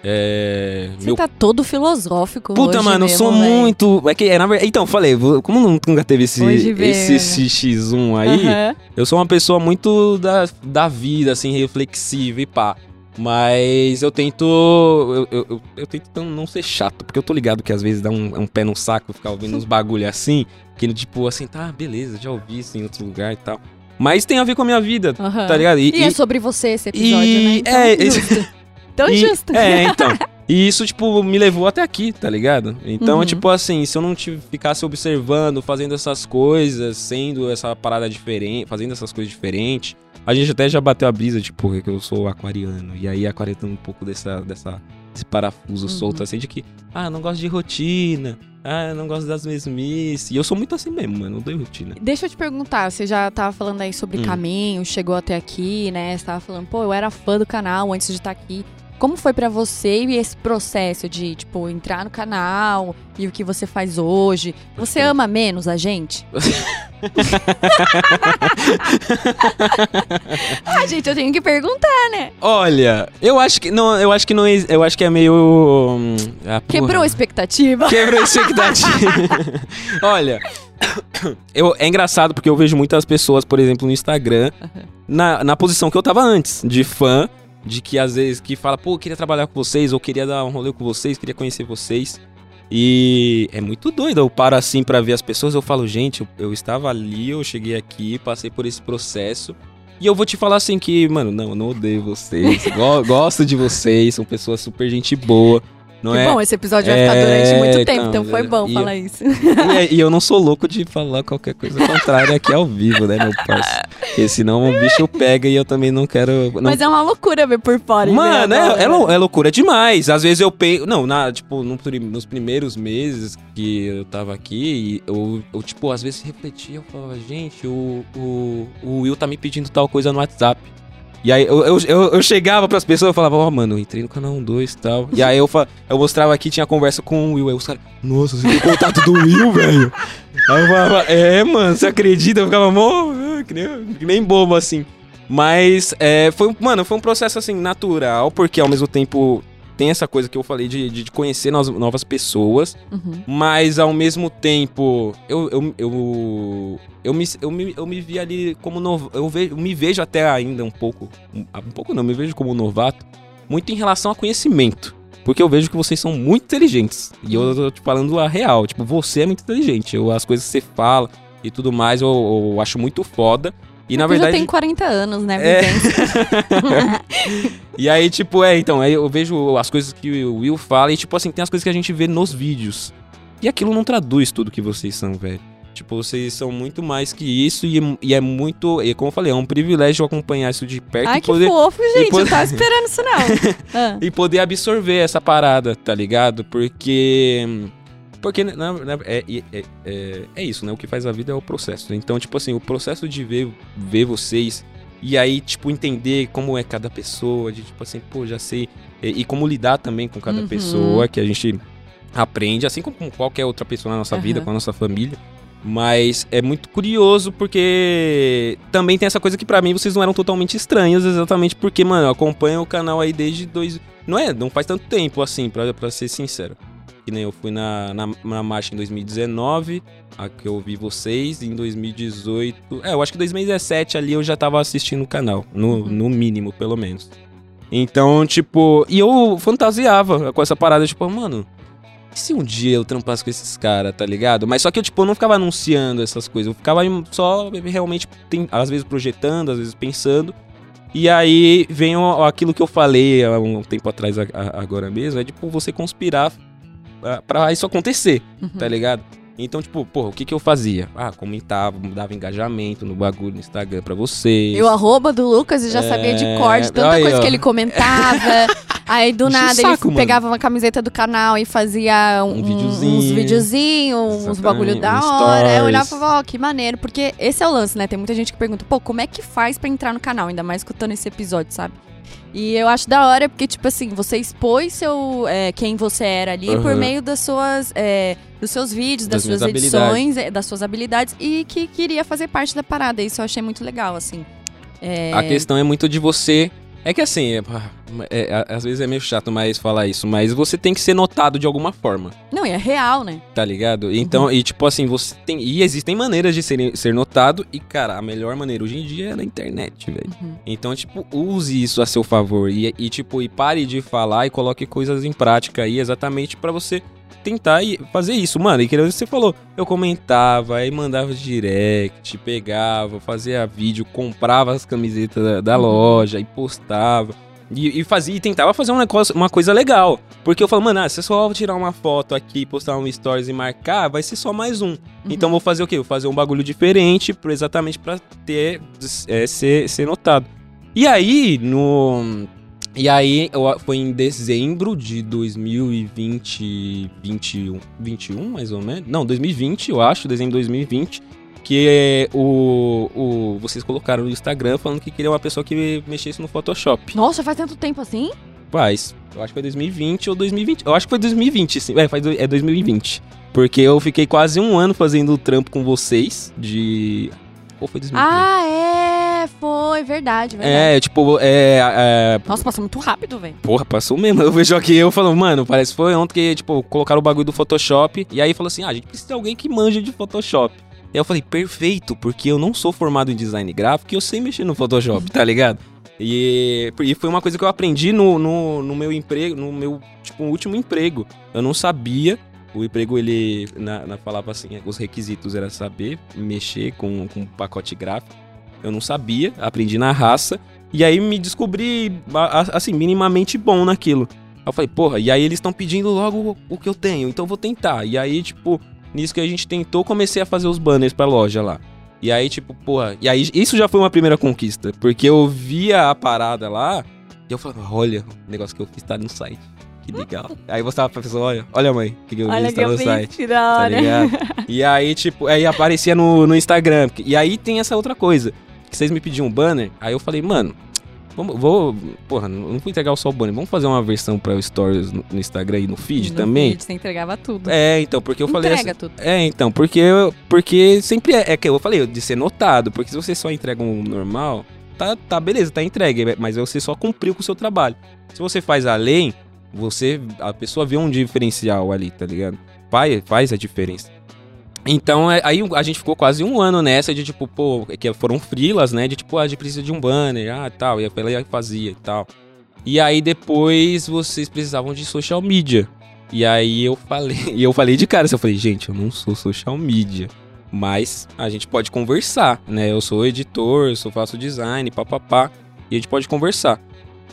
É, Você meu tá todo filosófico Puta, mano, eu sou véi. muito. É que, é, na verdade. Então, falei, como nunca teve esse, esse, esse X1 aí, Aham. eu sou uma pessoa muito da, da vida, assim, reflexiva e pá. Mas eu tento. Eu, eu, eu, eu tento não- não ser chato, porque eu tô ligado que às vezes dá um, um pé no saco ficar ouvindo uns bagulho assim, que tipo assim, tá, beleza, já ouvi isso em outro lugar e tal. Mas tem a ver com a minha vida, Aham. tá ligado? E, é sobre você esse episódio, e- né? Então, é, justo. *laughs* Tão E- justo. É, então. E isso, tipo, me levou até aqui, tá ligado? Então, Uhum. tipo assim, se eu não tive, ficasse observando, fazendo essas coisas, sendo essa parada diferente, fazendo essas coisas diferentes. A gente até já bateu a brisa, tipo, que eu sou aquariano. E aí, aquariano tem um pouco dessa, dessa, desse parafuso Uhum. solto, assim, de que, ah, não gosto de rotina. Ah, eu não gosto das mesmices. E eu sou muito assim mesmo, mano, não dou rotina. Deixa eu te perguntar, você já tava falando aí sobre Hum. caminho, chegou até aqui, né? Você tava falando, pô, eu era fã do canal antes de estar aqui. Como foi pra você e esse processo de, tipo, entrar no canal e o que você faz hoje? Você ama menos a gente? *laughs* ah, gente, eu tenho que perguntar, né? Olha, eu acho que. Não, eu acho que não. é- Eu acho que é meio. ah. Quebrou a expectativa? Quebrou a expectativa. *laughs* Olha, *coughs* eu, é engraçado porque eu vejo muitas pessoas, por exemplo, no Instagram, na, na posição que eu tava antes, de fã, de que às vezes que fala, pô, queria trabalhar com vocês, ou queria dar um rolê com vocês, queria conhecer vocês. E é muito doido. Eu paro assim pra ver as pessoas, eu falo, gente, eu, estava ali, eu cheguei aqui, passei por esse processo. E eu vou te falar assim que, mano, não, eu não odeio vocês. go- *laughs* gosto de vocês, são pessoas super gente boa. Não que é? bom, esse episódio vai ficar É, durante muito tempo, então, então foi bom e- falar isso. *laughs* E, e eu não sou louco de falar qualquer coisa contrária aqui ao vivo, né, meu parceiro? Porque senão o bicho pega e eu também não quero. Não... Mas é uma loucura ver por fora. Mano, é, é, lou- é loucura demais. Às vezes eu penso. Não, na, tipo, no nos primeiros meses que eu tava aqui, eu, eu, tipo, às vezes refletia, eu falava, gente, o, o, o Will tá me pedindo tal coisa no WhatsApp. E aí eu, eu, eu, eu chegava pras pessoas e falava, ó, mano, eu entrei no canal 2 e tal. E aí eu, eu mostrava aqui, tinha conversa com o Will. Aí os caras, nossa, você tem contato do Will, velho? Aí eu falava, é, mano, você acredita? Eu ficava, mó, ah, que nem, que nem bobo assim. Mas, é, foi, mano, foi um processo, assim, natural, porque ao mesmo tempo tem essa coisa que eu falei de, de conhecer novas, pessoas, Uhum. mas ao mesmo tempo eu, eu, eu, eu, me, eu, me, eu me vi ali como novo. Eu, eu me vejo até ainda um pouco. Um, um pouco não, me vejo como novato. Muito em relação a conhecimento. Porque eu vejo que vocês são muito inteligentes. E eu tô te falando a real. Tipo, você é muito inteligente. Eu, as coisas que você fala e tudo mais, eu, eu acho muito foda. E na verdade. já tem 40 anos, né, É. *laughs* E aí, tipo, é, então, aí eu vejo as coisas que o Will fala e, tipo assim, tem as coisas que a gente vê nos vídeos. E aquilo não traduz tudo que vocês são, velho. Tipo, vocês são muito mais que isso e, e é muito. E como eu falei, é um privilégio acompanhar isso de perto Ai, e que poder. fofo, gente. poder- Eu tava esperando isso, não. Ah. *laughs* E poder absorver essa parada, tá ligado? Porque. Porque na- na- é, é, é, é isso, né? O que faz a vida é o processo. Então, tipo assim, o processo de ver, ver vocês E aí, tipo, entender como é cada pessoa, de tipo assim, pô, já sei. E, e como lidar também com cada Uhum. pessoa, que a gente aprende, assim como com qualquer outra pessoa na nossa vida, Aham. com a nossa família. Mas é muito curioso porque também tem essa coisa que pra mim vocês não eram totalmente estranhos, exatamente porque, mano, eu acompanho o canal aí desde dois. Não é, não faz tanto tempo assim, pra, pra ser sincero. Que nem eu fui na, na, na marcha em 2019, a que eu vi vocês, em 2018. É, eu acho que 2017 ali eu já tava assistindo o canal, no, Uhum. no mínimo, pelo menos. Então, tipo, e eu fantasiava com essa parada, tipo, mano, e se um dia eu trampasse com esses caras, tá ligado? Mas só que eu, tipo, não ficava anunciando essas coisas. Eu ficava só realmente, tem- às vezes projetando, às vezes pensando. E aí vem aquilo que eu falei há um tempo atrás, agora mesmo, é tipo você conspirar pra- pra isso acontecer, Uhum. tá ligado? Então, tipo, porra, o que que eu fazia? Ah, comentava, dava engajamento no bagulho no Instagram pra vocês. E o arroba do Lucas eu já É, sabia de cor, de tanta coisa ó. que ele comentava. *laughs* Aí do o nada saco, ele mano. pegava uma camiseta do canal e fazia um, Um videozinho. uns videozinhos, uns bagulho da um hora. Aí eu olhava e falava, ó, que maneiro. Porque esse é o lance, né? Tem muita gente que pergunta, pô, como é que faz pra entrar no canal? Ainda mais escutando esse episódio, sabe? E eu acho da hora porque, tipo assim, você expôs seu, é, quem você era ali por Aham. meio das suas, é, dos seus vídeos, das, Das suas edições, é, das suas habilidades e que queria fazer parte da parada. Isso eu achei muito legal, assim. É, A questão é muito de você. É que assim, é, às vezes é meio chato mais falar isso, mas você tem que ser notado de alguma forma, Não, e é real, né? tá ligado? Então, e tipo assim, você tem. E existem maneiras de ser, ser notado, e cara, a melhor maneira hoje em dia é na internet, velho. Uhum. Então, tipo, use isso a seu favor. E, e, tipo, e pare de falar e coloque coisas em prática aí exatamente pra você tentar e fazer isso, mano. E que você falou, eu comentava, aí mandava direct, pegava, fazia vídeo, comprava as camisetas da, da Uhum. loja e postava. E, e fazia e tentava fazer um negócio, uma coisa legal. Porque eu falo, mano, ah, se eu só tirar uma foto aqui, postar um stories e marcar, vai ser só mais um. Então vou fazer o quê? Vou fazer um bagulho diferente, exatamente pra ter é, ser, ser notado. E aí, no. E aí, foi em dezembro de 2020. 21, 21, mais ou menos? Não, 2020, eu acho, dezembro de 2020. Que é o, o. Vocês colocaram no Instagram falando que queria uma pessoa que mexesse no Photoshop. Nossa, faz tanto tempo assim? Faz. Eu acho que foi 2020 ou 2020. Eu acho que foi 2020, sim. É, faz, do- é 2020. Porque eu fiquei quase um ano fazendo o trampo com vocês de. Ou foi 2020? Ah, é, foi, verdade, verdade. É, tipo, é, é, Nossa, passou muito rápido, velho. Porra, passou mesmo. Eu vejo aqui eu falo, mano, parece que foi ontem que, tipo, colocaram o bagulho do Photoshop. E aí falou assim: ah, a gente precisa de alguém que manja de Photoshop. Aí eu falei, perfeito, porque eu não sou formado em design gráfico e eu sei mexer no Photoshop, tá ligado? E, e foi uma coisa que eu aprendi no, no, no meu emprego, no meu, tipo, último emprego. Eu não sabia. O emprego, ele na, na- falava assim, os requisitos era saber mexer com, com pacote gráfico. Eu não sabia, aprendi na raça. E aí me descobri, assim, minimamente bom naquilo. Eu falei, porra, e aí eles estão pedindo logo o que eu tenho, então eu vou tentar. E aí, tipo, nisso que a gente tentou, comecei a fazer os banners pra loja lá. E aí, tipo, porra, e aí isso já foi uma primeira conquista, porque eu via a parada lá e eu falava, olha, o negócio que eu fiz tá no site. Que legal. *laughs* aí eu mostrava pra pessoa, olha, olha mãe, o que, que eu Olha fiz que tá no eu site fiz, que da tá hora. ligado? *laughs* e aí, tipo, aí aparecia no, no Instagram. E aí tem essa outra coisa. Que vocês me pediam um banner, aí eu falei, mano, vamos, vou. Porra, não vou entregar só o banner, vamos fazer uma versão pra stories no, no Instagram e no feed No também? feed, Você entregava tudo. É, então, porque eu falei Entrega assim. tudo. É, então, porque, porque sempre é, é que eu falei, de ser notado, porque se você só entrega um normal, tá, tá beleza, tá entregue, mas você só cumpriu com o seu trabalho. Se você faz além, você, a pessoa vê um diferencial ali, tá ligado? Faz, faz a diferença. Então, é- aí a gente ficou quase um ano nessa de tipo, pô, que foram frilas, né? De tipo, ah, a gente precisa de um banner, ah, tal, e ela ia fazia e tal. E aí depois vocês precisavam de social media. E aí eu falei, *laughs* e eu falei de cara, assim, eu falei, gente, eu não sou social media, mas a gente pode conversar, né? Eu sou editor, eu faço design, papapá, e a gente pode conversar.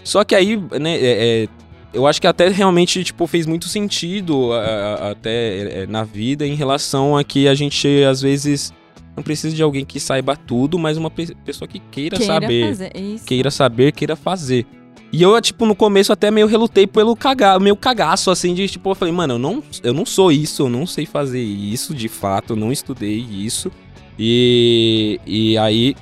Só que aí, né, é, é, eu acho que até realmente, tipo, fez muito sentido a- a- até é, na vida em relação a que a gente, às vezes, não precisa de alguém que saiba tudo, mas uma pe- pessoa que queira, Queira saber fazer isso. queira saber, queira fazer. E eu, tipo, no começo até meio relutei pelo caga, meu cagaço, assim, de tipo, eu falei, mano, eu não, eu não sou isso, eu não sei fazer isso de fato, eu não estudei isso. E, e aí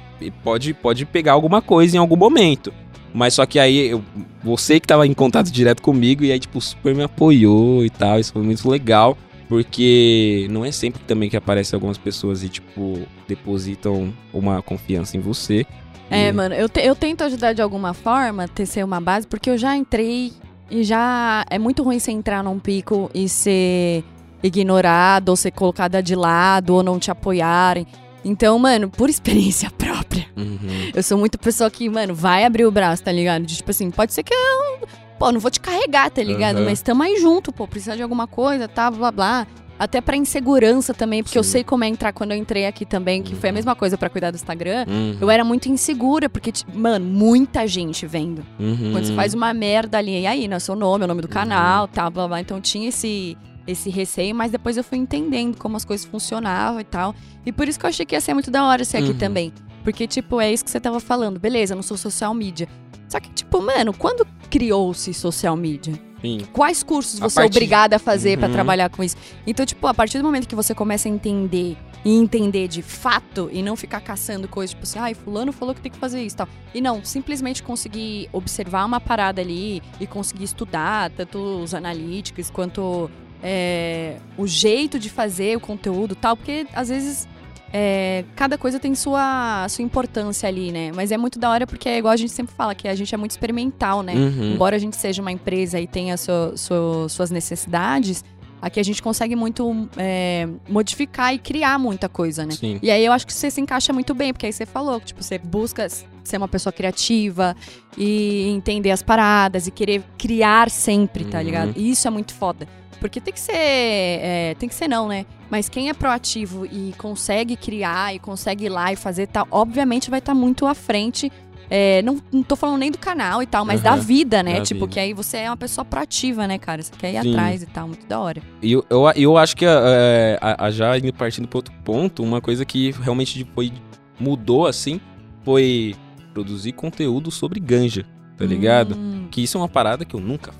pode, pode pegar alguma coisa em algum momento. Mas só que aí, eu, você que tava em contato direto comigo, e aí, tipo, super me apoiou e tal. Isso foi muito legal. Porque não é sempre também que aparecem algumas pessoas e, tipo, depositam uma confiança em você. É, E- mano, eu, te- eu tento ajudar de alguma forma, tecer uma base, porque eu já entrei e já é muito ruim você entrar num pico e ser ignorado, ou ser colocada de lado, ou não te apoiarem. Então, mano, por experiência *laughs* própria, Uhum. eu sou muito pessoa que, mano, vai abrir o braço, tá ligado? De, tipo assim, pode ser que eu. Pô, não vou te carregar, tá ligado? Aham. Mas tamo aí junto, pô, precisa de alguma coisa, tá, blá blá. Até pra insegurança também, porque eu Sim. sei como é entrar quando eu entrei aqui também, que foi a Uhum. mesma coisa pra cuidar do Instagram. Uhum. Eu era muito insegura, porque, mano, muita gente vendo. Uhum. Quando você faz uma merda ali, e aí, né? Seu nome, o nome do canal, tal, blá, blá. Então tinha esse, esse receio, mas depois eu fui entendendo como as coisas funcionavam e tal. E por isso que eu achei que ia ser muito da hora ser aqui Uhum. também. Porque, tipo, é isso que você tava falando. Beleza, eu não sou social media. Só que, tipo, mano, quando criou-se social media? Sim. Quais cursos você é partir- obrigada a fazer pra Uhum. trabalhar com isso? Então, tipo, a partir do momento que você começa a entender e entender de fato e não ficar caçando coisas tipo assim, ai, fulano falou que tem que fazer isso e tal. E não, simplesmente conseguir observar uma parada ali e conseguir estudar tanto os analíticos quanto é, o jeito de fazer o conteúdo e tal, porque às vezes é, cada coisa tem sua, sua importância ali, né? Mas é muito da hora porque é igual a gente sempre fala, que a gente é muito experimental, né? Uhum. Embora a gente seja uma empresa e tenha suas necessidades, aqui a gente consegue muito é, modificar e criar muita coisa, né? Sim. E aí eu acho que você se encaixa muito bem, porque aí você falou que tipo, você busca ser uma pessoa criativa e entender as paradas e querer criar sempre, tá Uhum. ligado? E isso é muito foda. Porque tem que ser. é, tem que ser não, né? Mas quem é proativo e consegue criar e consegue ir lá e fazer tal, obviamente vai estar muito à frente. É, não, não tô falando nem do canal e tal, mas da Aham, vida, né? da tipo, vida. que aí você é uma pessoa proativa, né, cara? Você quer ir Sim. atrás e tal, muito da hora. E eu, eu, eu acho que é, a, a- já indo partindo para outro ponto, uma coisa que realmente foi, mudou assim foi produzir conteúdo sobre ganja, tá ligado? Hum, Que isso é uma parada que eu nunca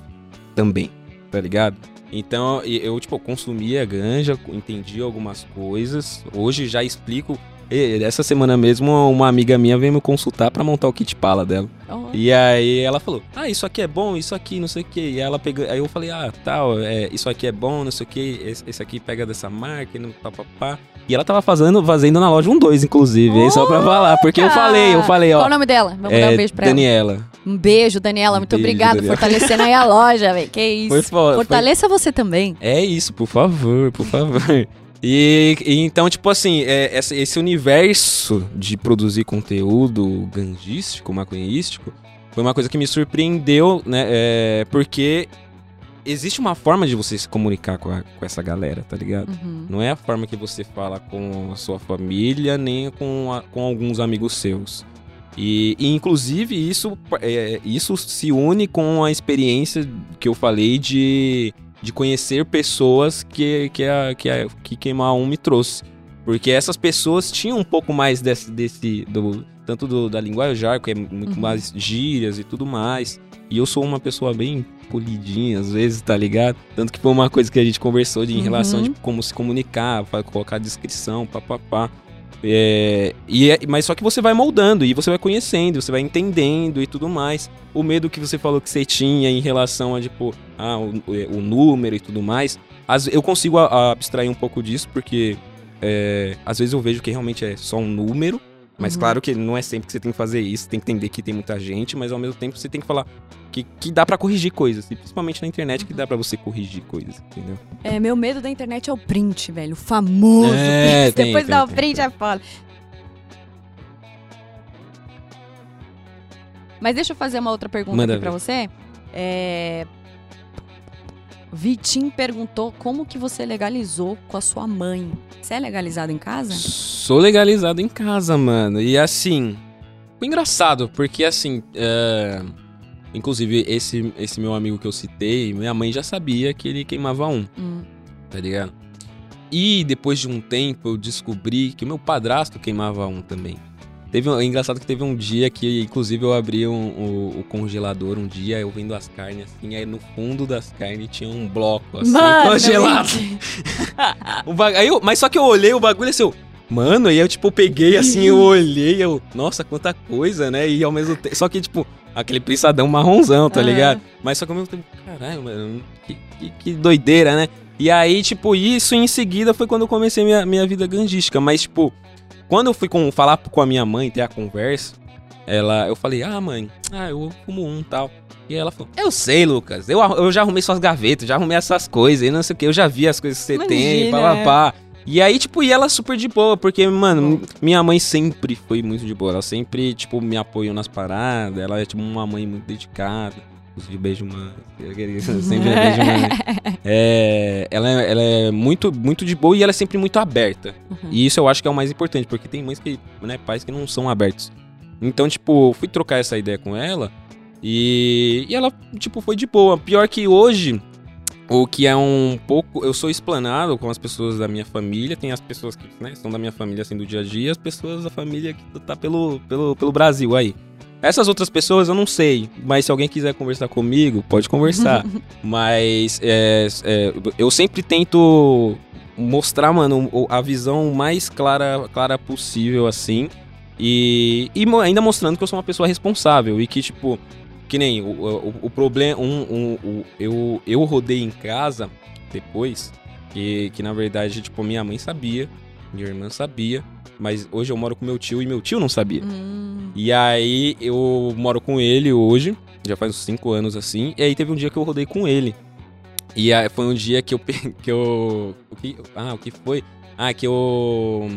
também, tá ligado? Então eu, tipo, consumia ganja, entendi algumas coisas. Hoje já explico. E- Essa semana mesmo, uma amiga minha veio me consultar pra montar o kit pala dela. E aí ela falou: Ah, isso aqui é bom, isso aqui, não sei o que. E ela pegou. Aí eu falei, ah, tal, é, isso aqui é bom, não sei o que, esse, esse aqui pega dessa marca, não papapá. E ela tava fazendo, fazendo na loja um 2, inclusive. aí só pra falar. Porque eu falei, eu falei, Qual ó. o nome dela? Vamos é, dar um beijo pra ela. Daniela. Um beijo, Daniela. Muito Beijo, obrigada. Daniela. Fortalecendo aí a loja, velho. Que *laughs* isso. Foi foi- Fortaleça você também. É isso, por favor, por favor. *laughs* E, e então, tipo assim, é, essa- esse universo de produzir conteúdo ganjístico, maconhístico, foi uma coisa que me surpreendeu, né? é, porque existe uma forma de você se comunicar com, a- com essa galera, tá ligado? Uhum. Não é a forma que você fala com a sua família, nem com, a- com alguns amigos seus. E, e, inclusive, isso, é, isso se une com a experiência que eu falei de, de conhecer pessoas que, que, a, que, a, que Queimar Um me trouxe. Porque essas pessoas tinham um pouco mais desse, desse do, tanto do, da linguajar, que é muito Uhum. mais gírias e tudo mais. E eu sou uma pessoa bem polidinha, às vezes, tá ligado? Tanto que foi uma coisa que a gente conversou de, em Uhum. relação de como se comunicar, colocar descrição, papapá. É, e é- mas só que você vai moldando e você vai conhecendo, você vai entendendo e tudo mais. O medo que você falou que você tinha em relação a, tipo, ah, o, o- número e tudo mais. Às- eu consigo a- a abstrair um pouco disso, porque é, às vezes eu vejo que realmente é só um número. Mas Uhum. claro que não é sempre que você tem que fazer isso, tem que entender que tem muita gente, mas ao mesmo tempo você tem que falar que, que dá pra corrigir coisas. E principalmente na internet que dá pra você corrigir coisas, entendeu? É, meu medo da internet é o print, velho. O famoso É, print. tem, *laughs* Depois tem, dá o print tem. é foda. Mas deixa eu fazer uma outra pergunta Manda aqui pra ver. você. É... Vitim perguntou como que você legalizou com a sua mãe. Você é legalizado em casa? Sou legalizado em casa, mano. E assim, foi engraçado, porque assim, é, inclusive esse, esse meu amigo que eu citei, minha mãe já sabia que ele queimava um, Hum. tá ligado? E depois de um tempo eu descobri que o meu padrasto queimava um também. Teve um, é engraçado que teve um dia que, inclusive, eu abri um- o, o congelador um dia, eu vendo as carnes assim, aí no fundo das carnes tinha um bloco assim, Mano, *laughs* congelado. mentira. *laughs* O ba- aí eu- mas só que eu olhei o bagulho assim, eu, Mano, e eu, tipo, peguei assim, eu olhei, eu, nossa, quanta coisa, né? E ao mesmo tempo. Só que, tipo, aquele prensadão marronzão, tá Ah. ligado? Mas só que ao mesmo tempo, caralho, mano, que, que, que doideira, né? E aí, tipo, isso em seguida foi quando eu comecei minha, minha vida gandística. Mas, tipo, quando eu fui com, falar com a minha mãe, ter a conversa, ela, eu falei, ah, mãe, ah, eu fumo um tal. E ela falou, eu sei, Lucas, eu, eu já arrumei suas gavetas, já arrumei essas coisas, e não sei o que, eu já vi as coisas que você tem, Imagina, pá, pá, pá. E aí, tipo, e ela super de boa, porque, mano, minha mãe sempre foi muito de boa. Ela sempre, tipo, me apoiou nas paradas. Ela é, tipo, uma mãe muito dedicada. Inclusive, beijo, mãe. Sempre beijo, mãe. *laughs* É, ela, é, ela é muito, muito de boa e ela é sempre muito aberta. Uhum. E isso eu acho que é o mais importante, porque tem mães que, né, pais que não são abertos. Então, tipo, fui trocar essa ideia com ela e, e ela, tipo, foi de boa. Pior que hoje, o que é um pouco. Eu sou explanado com as pessoas da minha família. Tem as pessoas que né, são da minha família, assim, do dia a dia, e as pessoas da família que tá pelo, pelo, pelo Brasil aí. Essas outras pessoas eu não sei, mas se alguém quiser conversar comigo, pode conversar. *laughs* mas é, é, eu sempre tento mostrar, mano, a visão mais clara, clara possível, assim. E, e ainda mostrando que eu sou uma pessoa responsável e que, tipo, que nem o, o, o problema. Um, um, o- eu, eu rodei em casa depois, que, que na verdade, tipo, minha mãe sabia, minha irmã sabia, mas hoje eu moro com meu tio e meu tio não sabia. Hum, E aí eu moro com ele hoje, já faz uns 5 anos assim, e aí teve um dia que eu rodei com ele. E aí foi um dia que eu *laughs* que eu o que, ah, o que foi? Ah, que eu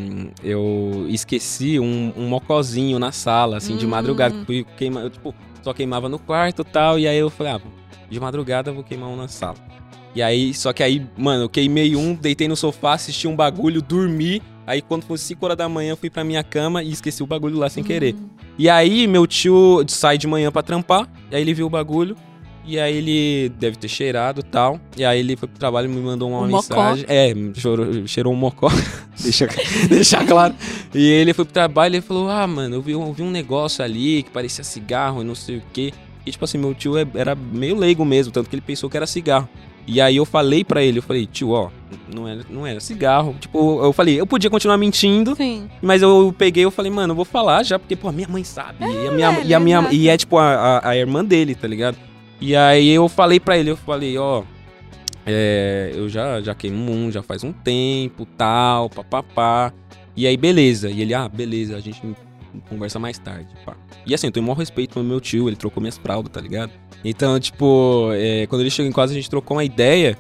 eu esqueci um, um mocozinho na sala assim de Hum. madrugada, que fui queimar, eu, tipo, só queimava no quarto e tal, e aí eu falei, ah, de madrugada eu vou queimar um na sala. E aí, só que aí, mano, eu queimei um, deitei no sofá, assisti um bagulho, dormi. Aí quando foi 5 horas da manhã, eu fui pra minha cama e esqueci o bagulho lá sem querer. hum. E aí, meu tio sai de manhã pra trampar, e aí ele viu o bagulho, e aí ele deve ter cheirado e tal. E aí ele foi pro trabalho e me mandou uma Um mocó. mensagem. É, chorou- cheirou um mocó. *laughs* Deixa, *laughs* deixar claro. E ele foi pro trabalho e falou: Ah, mano, eu vi, eu vi um negócio ali que parecia cigarro e não sei o quê. E tipo assim, meu tio é- era meio leigo mesmo, tanto que ele pensou que era cigarro. E aí eu falei pra ele, eu falei, tio, ó, não era, não era cigarro. Tipo, eu falei, eu podia continuar mentindo, Sim. mas eu peguei eu falei, mano, eu vou falar já, porque, pô, a minha mãe sabe. e, a minha, velho, e, a minha, e é, tipo, a, a, a irmã dele, tá ligado? E aí eu falei pra ele, eu falei, ó, é, eu já, já queimo um, já faz um tempo, tal, papapá. E aí, beleza. E ele, ah, beleza, a gente conversa mais tarde, pá. E assim, eu tenho o maior respeito pro meu tio, ele trocou minhas fraldas, tá ligado? Então, tipo, é, quando ele chegou em casa, a gente trocou uma ideia.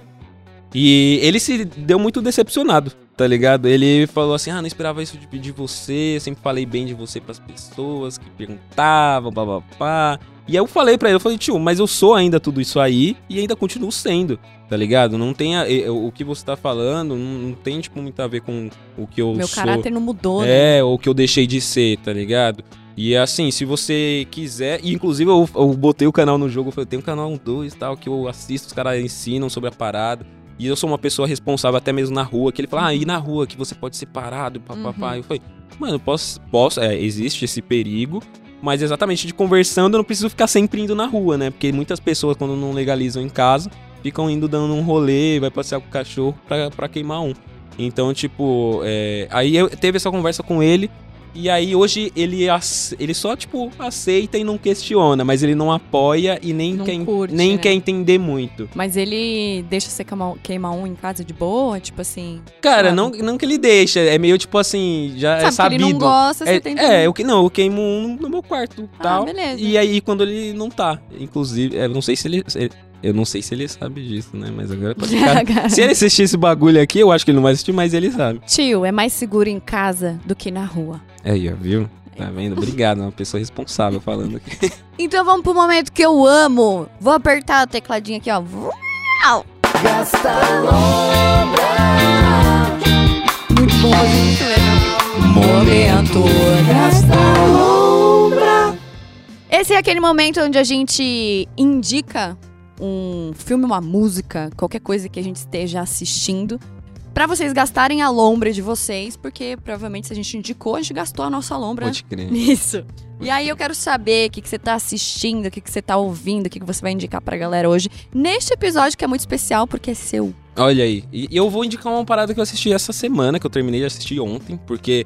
E ele se deu muito decepcionado, tá ligado? Ele falou assim: ah, não esperava isso de, você, eu sempre falei bem de você pras pessoas que perguntavam, babapá. E aí eu falei pra ele, eu falei, tio, mas eu sou ainda tudo isso aí e ainda continuo sendo, tá ligado? Não tem a- o que você tá falando, não, não tem, tipo, muito a ver com o que eu Meu sou. caráter não mudou, né? É, ou que eu deixei de ser, tá ligado? E assim, se você quiser. E inclusive eu, eu botei o canal no jogo, eu falei, tem um canal 1, 2 e tal, que eu assisto, os caras ensinam sobre a parada. E eu sou uma pessoa responsável até mesmo na rua, que ele fala, ah, e na rua que você pode ser parado, papapá. Uhum. Eu falei, mano, eu posso. posso é, existe esse perigo. Mas exatamente de conversando, eu não preciso ficar sempre indo na rua, né? Porque muitas pessoas, quando não legalizam em casa, ficam indo dando um rolê, vai passear com o cachorro pra, pra queimar um. Então, tipo, é, aí eu teve essa conversa com ele. E aí hoje ele, ele só, tipo, aceita e não questiona, mas ele não apoia e nem, Não quer, curte, nem né? quer entender muito. Mas ele deixa você queimar, queimar um em casa de boa? Tipo assim. Cara, Sabe? não, não que ele deixa, é meio tipo assim, já é sabe sabido. que ele não gosta, você é, tenta. é, eu que não, eu queimo um no meu quarto, Ah, tal. beleza. E aí quando ele não tá, inclusive, é, eu não sei se ele, eu não sei se ele sabe disso, né? Mas agora pode *laughs* ficar- se ele assistir esse bagulho aqui, eu acho que ele não vai assistir, mas ele sabe. Tio, é mais seguro em casa do que na rua. Aí, ó, viu? Tá vendo? Obrigado, é uma pessoa responsável falando aqui. *laughs* Então vamos pro momento que eu amo. Vou apertar o tecladinho aqui, ó. Vrau! Muito bom né? Momento Esse é aquele momento onde a gente indica um filme, uma música, qualquer coisa que a gente esteja assistindo, pra vocês gastarem a lombra de vocês, porque provavelmente se a gente indicou, a gente gastou a nossa lombra Pode crer. *laughs* isso. E aí eu quero saber o que, que você tá assistindo, o que, que você tá ouvindo, o que, que você vai indicar pra galera hoje. Neste episódio que é muito especial, porque é seu Olha aí. E eu vou indicar uma parada que eu assisti essa semana, que eu terminei de assistir ontem, porque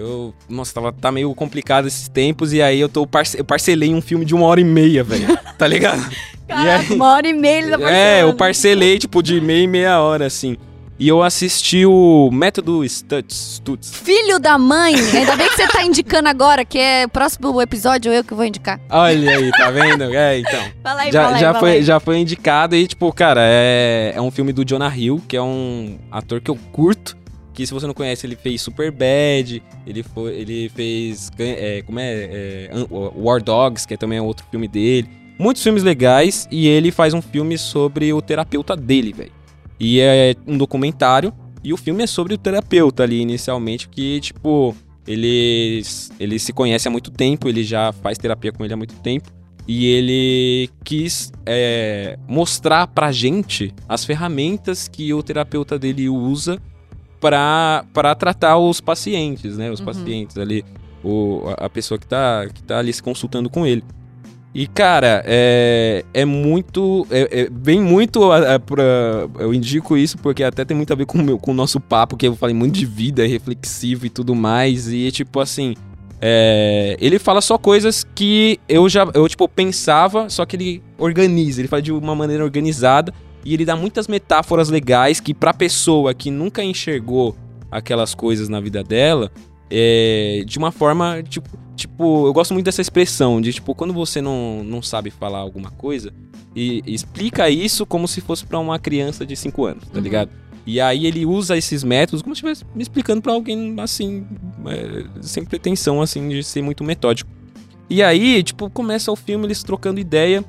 eu. Nossa, tava, tá meio complicado esses tempos, e aí eu tô parce, eu parcelei um filme de uma hora e meia, velho. Tá ligado? *laughs* Caraca, uma hora e meia ele tá É, eu parcelei, tipo, de meia e meia hora, assim. E eu assisti o Método Stutz. Stutz. Filho da mãe! Ainda bem que você tá indicando agora, que é próximo episódio eu que vou indicar. Olha aí, tá vendo? É, então. *laughs* Fala aí, já, fala aí, já, fala foi, aí. já foi indicado e, tipo, cara, é, é um filme do Jonah Hill, que é um ator que eu curto. Que se você não conhece, ele fez Super Bad, ele, foi, ele fez. é, como é? é, War Dogs, que também é outro filme dele. Muitos filmes legais, e ele faz um filme sobre o terapeuta dele, velho. E é um documentário, e o filme é sobre o terapeuta ali, inicialmente, que, tipo, ele, ele se conhece há muito tempo, ele já faz terapia com ele há muito tempo. E ele quis é, mostrar pra gente as ferramentas que o terapeuta dele usa pra tratar os pacientes, né? Os Uhum. pacientes ali, o, a pessoa que tá, que tá ali se consultando com ele. E, cara, é, é muito. É, é- vem muito. A- pra, eu indico isso porque até tem muito a ver com o, meu, com o nosso papo, que eu falei muito de vida, reflexivo e tudo mais. E, tipo, assim. é, ele fala só coisas que eu já. Eu, tipo, pensava, só que ele organiza. Ele faz de uma maneira organizada. E ele dá muitas metáforas legais que, pra pessoa que nunca enxergou aquelas coisas na vida dela, é, de uma forma, tipo, tipo, eu gosto muito dessa expressão, de tipo, quando você não, não sabe falar alguma coisa, e, explica isso como se fosse pra uma criança de 5 anos, tá Uhum. ligado? E aí ele usa esses métodos como se estivesse me explicando pra alguém, assim, é, sem pretensão, assim, de ser muito metódico. E aí, tipo, começa o filme eles trocando ideia,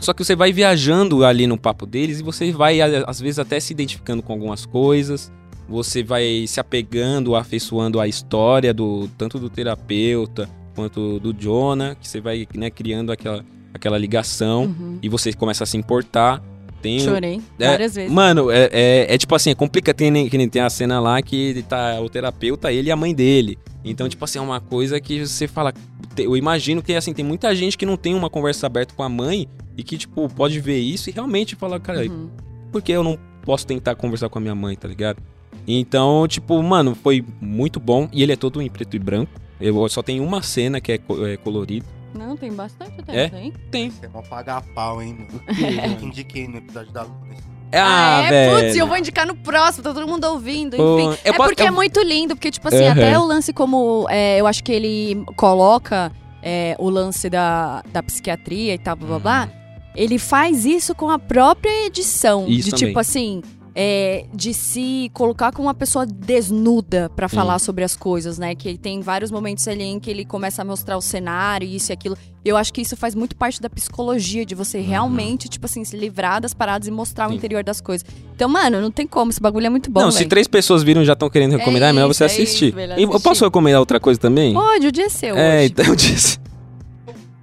só que você vai viajando ali no papo deles e você vai, às vezes, até se identificando com algumas coisas, você vai se apegando, afeiçoando a história do tanto do terapeuta quanto do Jonah, que você vai né, criando aquela, aquela ligação Uhum. e você começa a se importar. Tem, Chorei É, várias vezes. Mano, é, é, é tipo assim, é complicado. Tem, nem tem a cena lá que tá o terapeuta, ele e a mãe dele. Então, tipo assim, é uma coisa que você fala. Eu imagino que assim, tem muita gente que não tem uma conversa aberta com a mãe e que, tipo, pode ver isso e realmente falar, cara, Uhum. por que eu não posso tentar conversar com a minha mãe, tá ligado? Então, tipo, mano, foi muito bom. E ele é todo em preto e branco. Eu só tem uma cena que é, co- é colorido. Não, tem bastante até, É? tem. Tem. Você é mó pagar pau, hein, mano. *laughs* Eu que indiquei no episódio da Luna. Ah, é? velho. Putz, eu vou indicar no próximo, tá todo mundo ouvindo, enfim. é posso- porque eu- é muito lindo, porque, tipo assim, Uhum. até o lance como. é, eu acho que ele coloca é, o lance da, da psiquiatria e tal, blá blá blá. Ele faz isso com a própria edição. Isso de também. tipo assim. É, de se colocar como uma pessoa desnuda pra falar sobre as coisas, né? Que tem vários momentos ali em que ele começa a mostrar o cenário, isso e aquilo. Eu acho que isso faz muito parte da psicologia, de você realmente, tipo assim, se livrar das paradas e mostrar o Uhum. Sim. interior das coisas. Então, mano, não tem como, esse bagulho é muito bom, não, se velho. três pessoas viram e já estão querendo recomendar, é, melhor isso, você é assistir. isso, melhor E eu assistir. posso recomendar outra coisa também? Pode, o dia é seu É, hoje. então *laughs* eu disse. É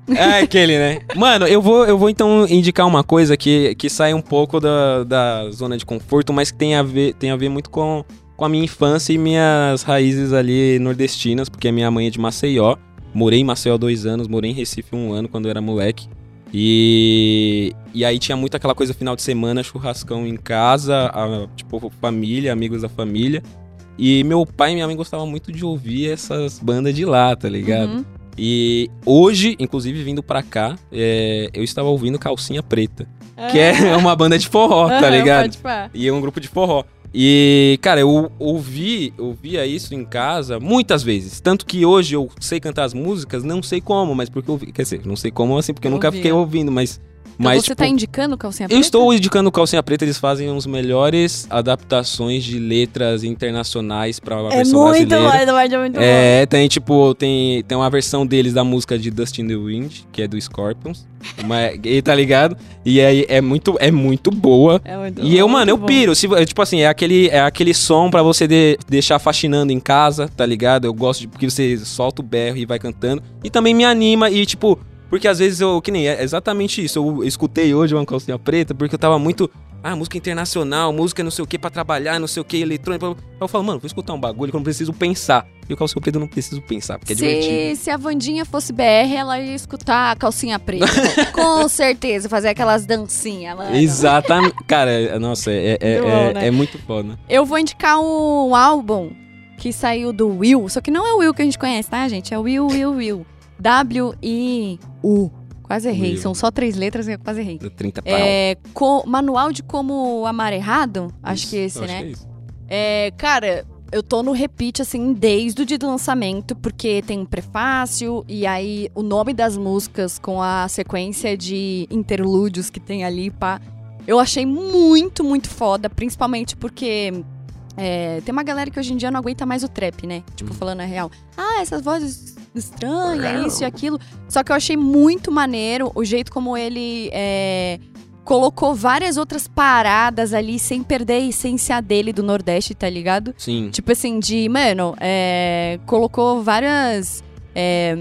*laughs* aquele, né? Mano, eu vou, eu vou então indicar uma coisa que, que sai um pouco da, da zona de conforto, mas que tem a ver, tem a ver muito com, com a minha infância e minhas raízes ali nordestinas, porque a minha mãe é de Maceió. Morei em Maceió dois anos, morei em Recife um ano quando eu era moleque. E, e aí tinha muito aquela coisa final de semana, churrascão em casa, a- tipo, família, amigos da família. E meu pai e minha mãe gostavam muito de ouvir essas bandas de lá, tá ligado? Uhum. E hoje, inclusive vindo pra cá, é, eu estava ouvindo Calcinha Preta, que é *laughs* uma banda de forró, tá ligado? pode falar. E é um grupo de forró. E, cara, eu ouvi, ouvia isso em casa muitas vezes. Tanto que hoje eu sei cantar as músicas, não sei como, mas porque eu ouvi. Quer dizer, não sei como assim, porque eu nunca Ouvia. fiquei ouvindo, mas. Então mas você tipo, tá indicando calcinha eu preta? estou indicando Calcinha Preta, eles fazem os melhores adaptações de letras internacionais pra uma É versão muito bom, brasileira. é muito bom. É, tem tipo, tem, tem uma versão deles da música de Dust in the Wind, que é do Scorpions. Uma, e tá ligado? E aí é muito, é muito boa. É muito E eu, bom, mano, eu bom. piro. Se, é, tipo assim, é aquele, é aquele som pra você de- deixar faxinando em casa, tá ligado? Eu gosto de porque você solta o berro e vai cantando. E também me anima e, tipo, porque às vezes eu. Que nem é exatamente isso. Eu escutei hoje uma calcinha preta porque eu tava muito. ah, música internacional, música não sei o que pra trabalhar, não sei o que, eletrônica. Eu falo, mano, vou escutar um bagulho que eu não preciso pensar. E o calcinha preta eu não preciso pensar, porque é divertido. Se, se a Vandinha fosse BR, ela ia escutar a calcinha preta. *laughs* Com certeza, fazer aquelas dancinhas, mano. Exatamente. Cara, é- nossa, é, é, Muito é, bom, né? é muito foda. Eu vou indicar um álbum que saiu do Will, só que não é o Will que a gente conhece, tá, gente? É o Will, Will, Will. W-I-U. Quase errei, Will. são só três letras e eu quase errei. 30 pau. É, co- manual de como amar errado, acho Isso, que esse, né? que é isso. É, cara, eu tô no repeat, assim, desde o dia do lançamento, porque tem um prefácio e aí o nome das músicas com a sequência de interlúdios que tem ali, pá. Eu achei muito, muito foda, principalmente porque é, tem uma galera que hoje em dia não aguenta mais o trap, né? Tipo, Uhum. falando a real. Ah, essas vozes estranhas, isso e aquilo. Só que eu achei muito maneiro o jeito como ele é, colocou várias outras paradas ali sem perder a essência dele do Nordeste, tá ligado? Sim. Tipo assim, de, mano, é, colocou várias. é,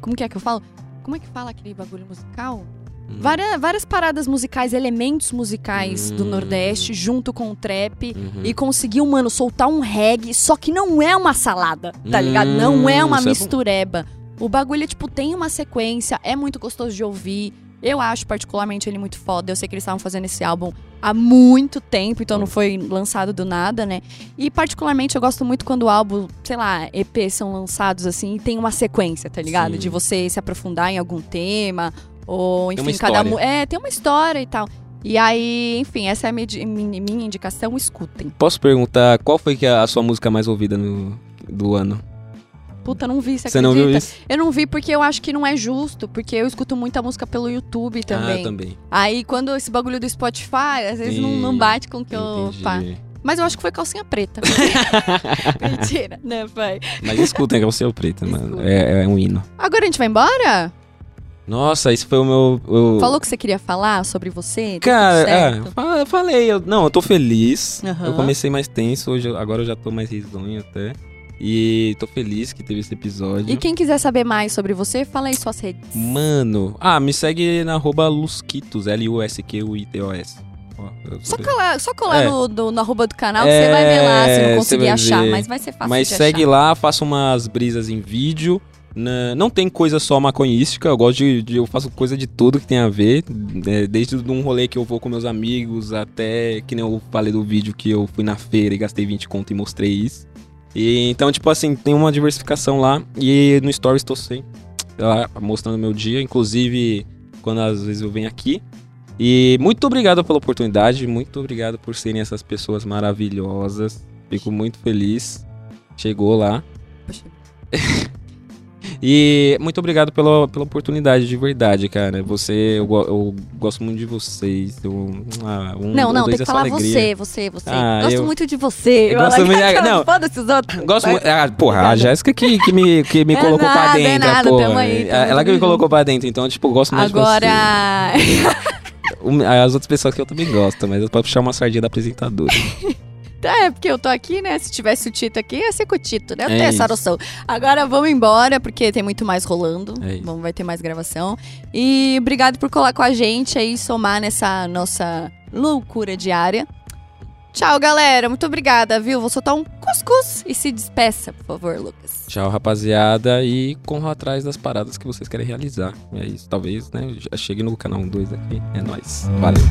como que é que eu falo? Como é que fala aquele bagulho musical? Hum. Várias, várias paradas musicais, elementos musicais do Hum. Nordeste junto com o trap. Uhum. E conseguiu, mano, soltar um reggae, só que não é uma salada, tá ligado? Não é uma Hum, é mistureba. O bagulho, tipo, tem uma sequência, é muito gostoso de ouvir. Eu acho particularmente ele muito foda. Eu sei que eles estavam fazendo esse álbum há muito tempo, então não foi lançado do nada, né? E particularmente eu gosto muito quando o álbum, sei lá, EPs são lançados assim e tem uma sequência, tá ligado? Sim. De você se aprofundar em algum tema, ou Tem enfim, uma cada mu- É, tem uma história e tal. E aí, enfim, essa é a minha, minha indicação, escutem. Posso perguntar qual foi é a sua música mais ouvida no, do ano? Puta, não vi, você, Você não acredita? viu isso? Eu não vi porque eu acho que não é justo, porque eu escuto muita música pelo YouTube também. Ah, também. Aí quando esse bagulho do Spotify, às vezes não, não Sim, bate com o que eu. Entendi. Pá. Mas eu acho que foi calcinha preta. *laughs* Mentira, né, pai? Mas escutem, é seu preto, mano. É, é um hino. Agora a gente vai embora? Nossa, esse foi o meu. o- Falou que você queria falar sobre você? Cara, é, eu falei, eu, não, eu tô feliz. Aham. Eu comecei mais tenso, hoje, eu- agora eu já tô mais risonho até. E tô feliz que teve esse episódio. E quem quiser saber mais sobre você, fala aí suas redes. Mano, ah, me segue na arroba Lusquitos, L-U-S-Q-U-I-T-O-S. Eu Só colar, só colar É. no, do- no arroba do canal que É, você vai ver lá se não você conseguir achar. Mas vai ser fácil Mas segue achar. lá, faço umas brisas em vídeo. Não tem coisa só maconhística, eu gosto de, de- Eu faço coisa de tudo que tem a ver. né, Desde um rolê que eu vou com meus amigos, até que nem eu falei do vídeo que eu fui na feira e gastei 20 conto e mostrei isso. E, então, tipo assim, tem uma diversificação lá. E no Stories estou sempre lá mostrando meu dia. Inclusive, quando às vezes eu venho aqui. E muito obrigado pela oportunidade. Muito obrigado por serem essas pessoas maravilhosas. Fico muito feliz. Chegou lá. Poxa. *laughs* E muito obrigado pela, pela oportunidade, de verdade, cara. Você, eu, eu gosto muito de vocês. Eu, ah, um, Não, não, dois tem que é falar alegria. você, você, você. Ah, gosto eu- muito de você. Eu gosto muito- Ela- não. Foda-se os outros. Gosto muito. Ah, porra, a. Jéssica que, que me, que me É colocou pra nada, é dentro, nada, porra. aí, Ela que me colocou pra dentro, então, tipo, gosto mais de você. Agora. *laughs* As outras pessoas que eu também gosto, mas eu posso puxar uma sardinha da apresentadora. *laughs* É, porque eu tô aqui, né? Se tivesse o Tito aqui, ia ser com o Tito, né? Eu É tenho essa isso. noção. Agora vamos embora, porque tem muito mais rolando. É. Vamos, vai ter mais gravação. E obrigado por colar com a gente aí, somar nessa nossa loucura diária. Tchau, galera. Muito obrigada, viu? Vou soltar um cuscuz e se despeça, por favor, Lucas. Tchau, rapaziada. E corram atrás das paradas que vocês querem realizar. É isso. Talvez, né? já Chegue no canal 1, 2 aqui. É nóis. Valeu.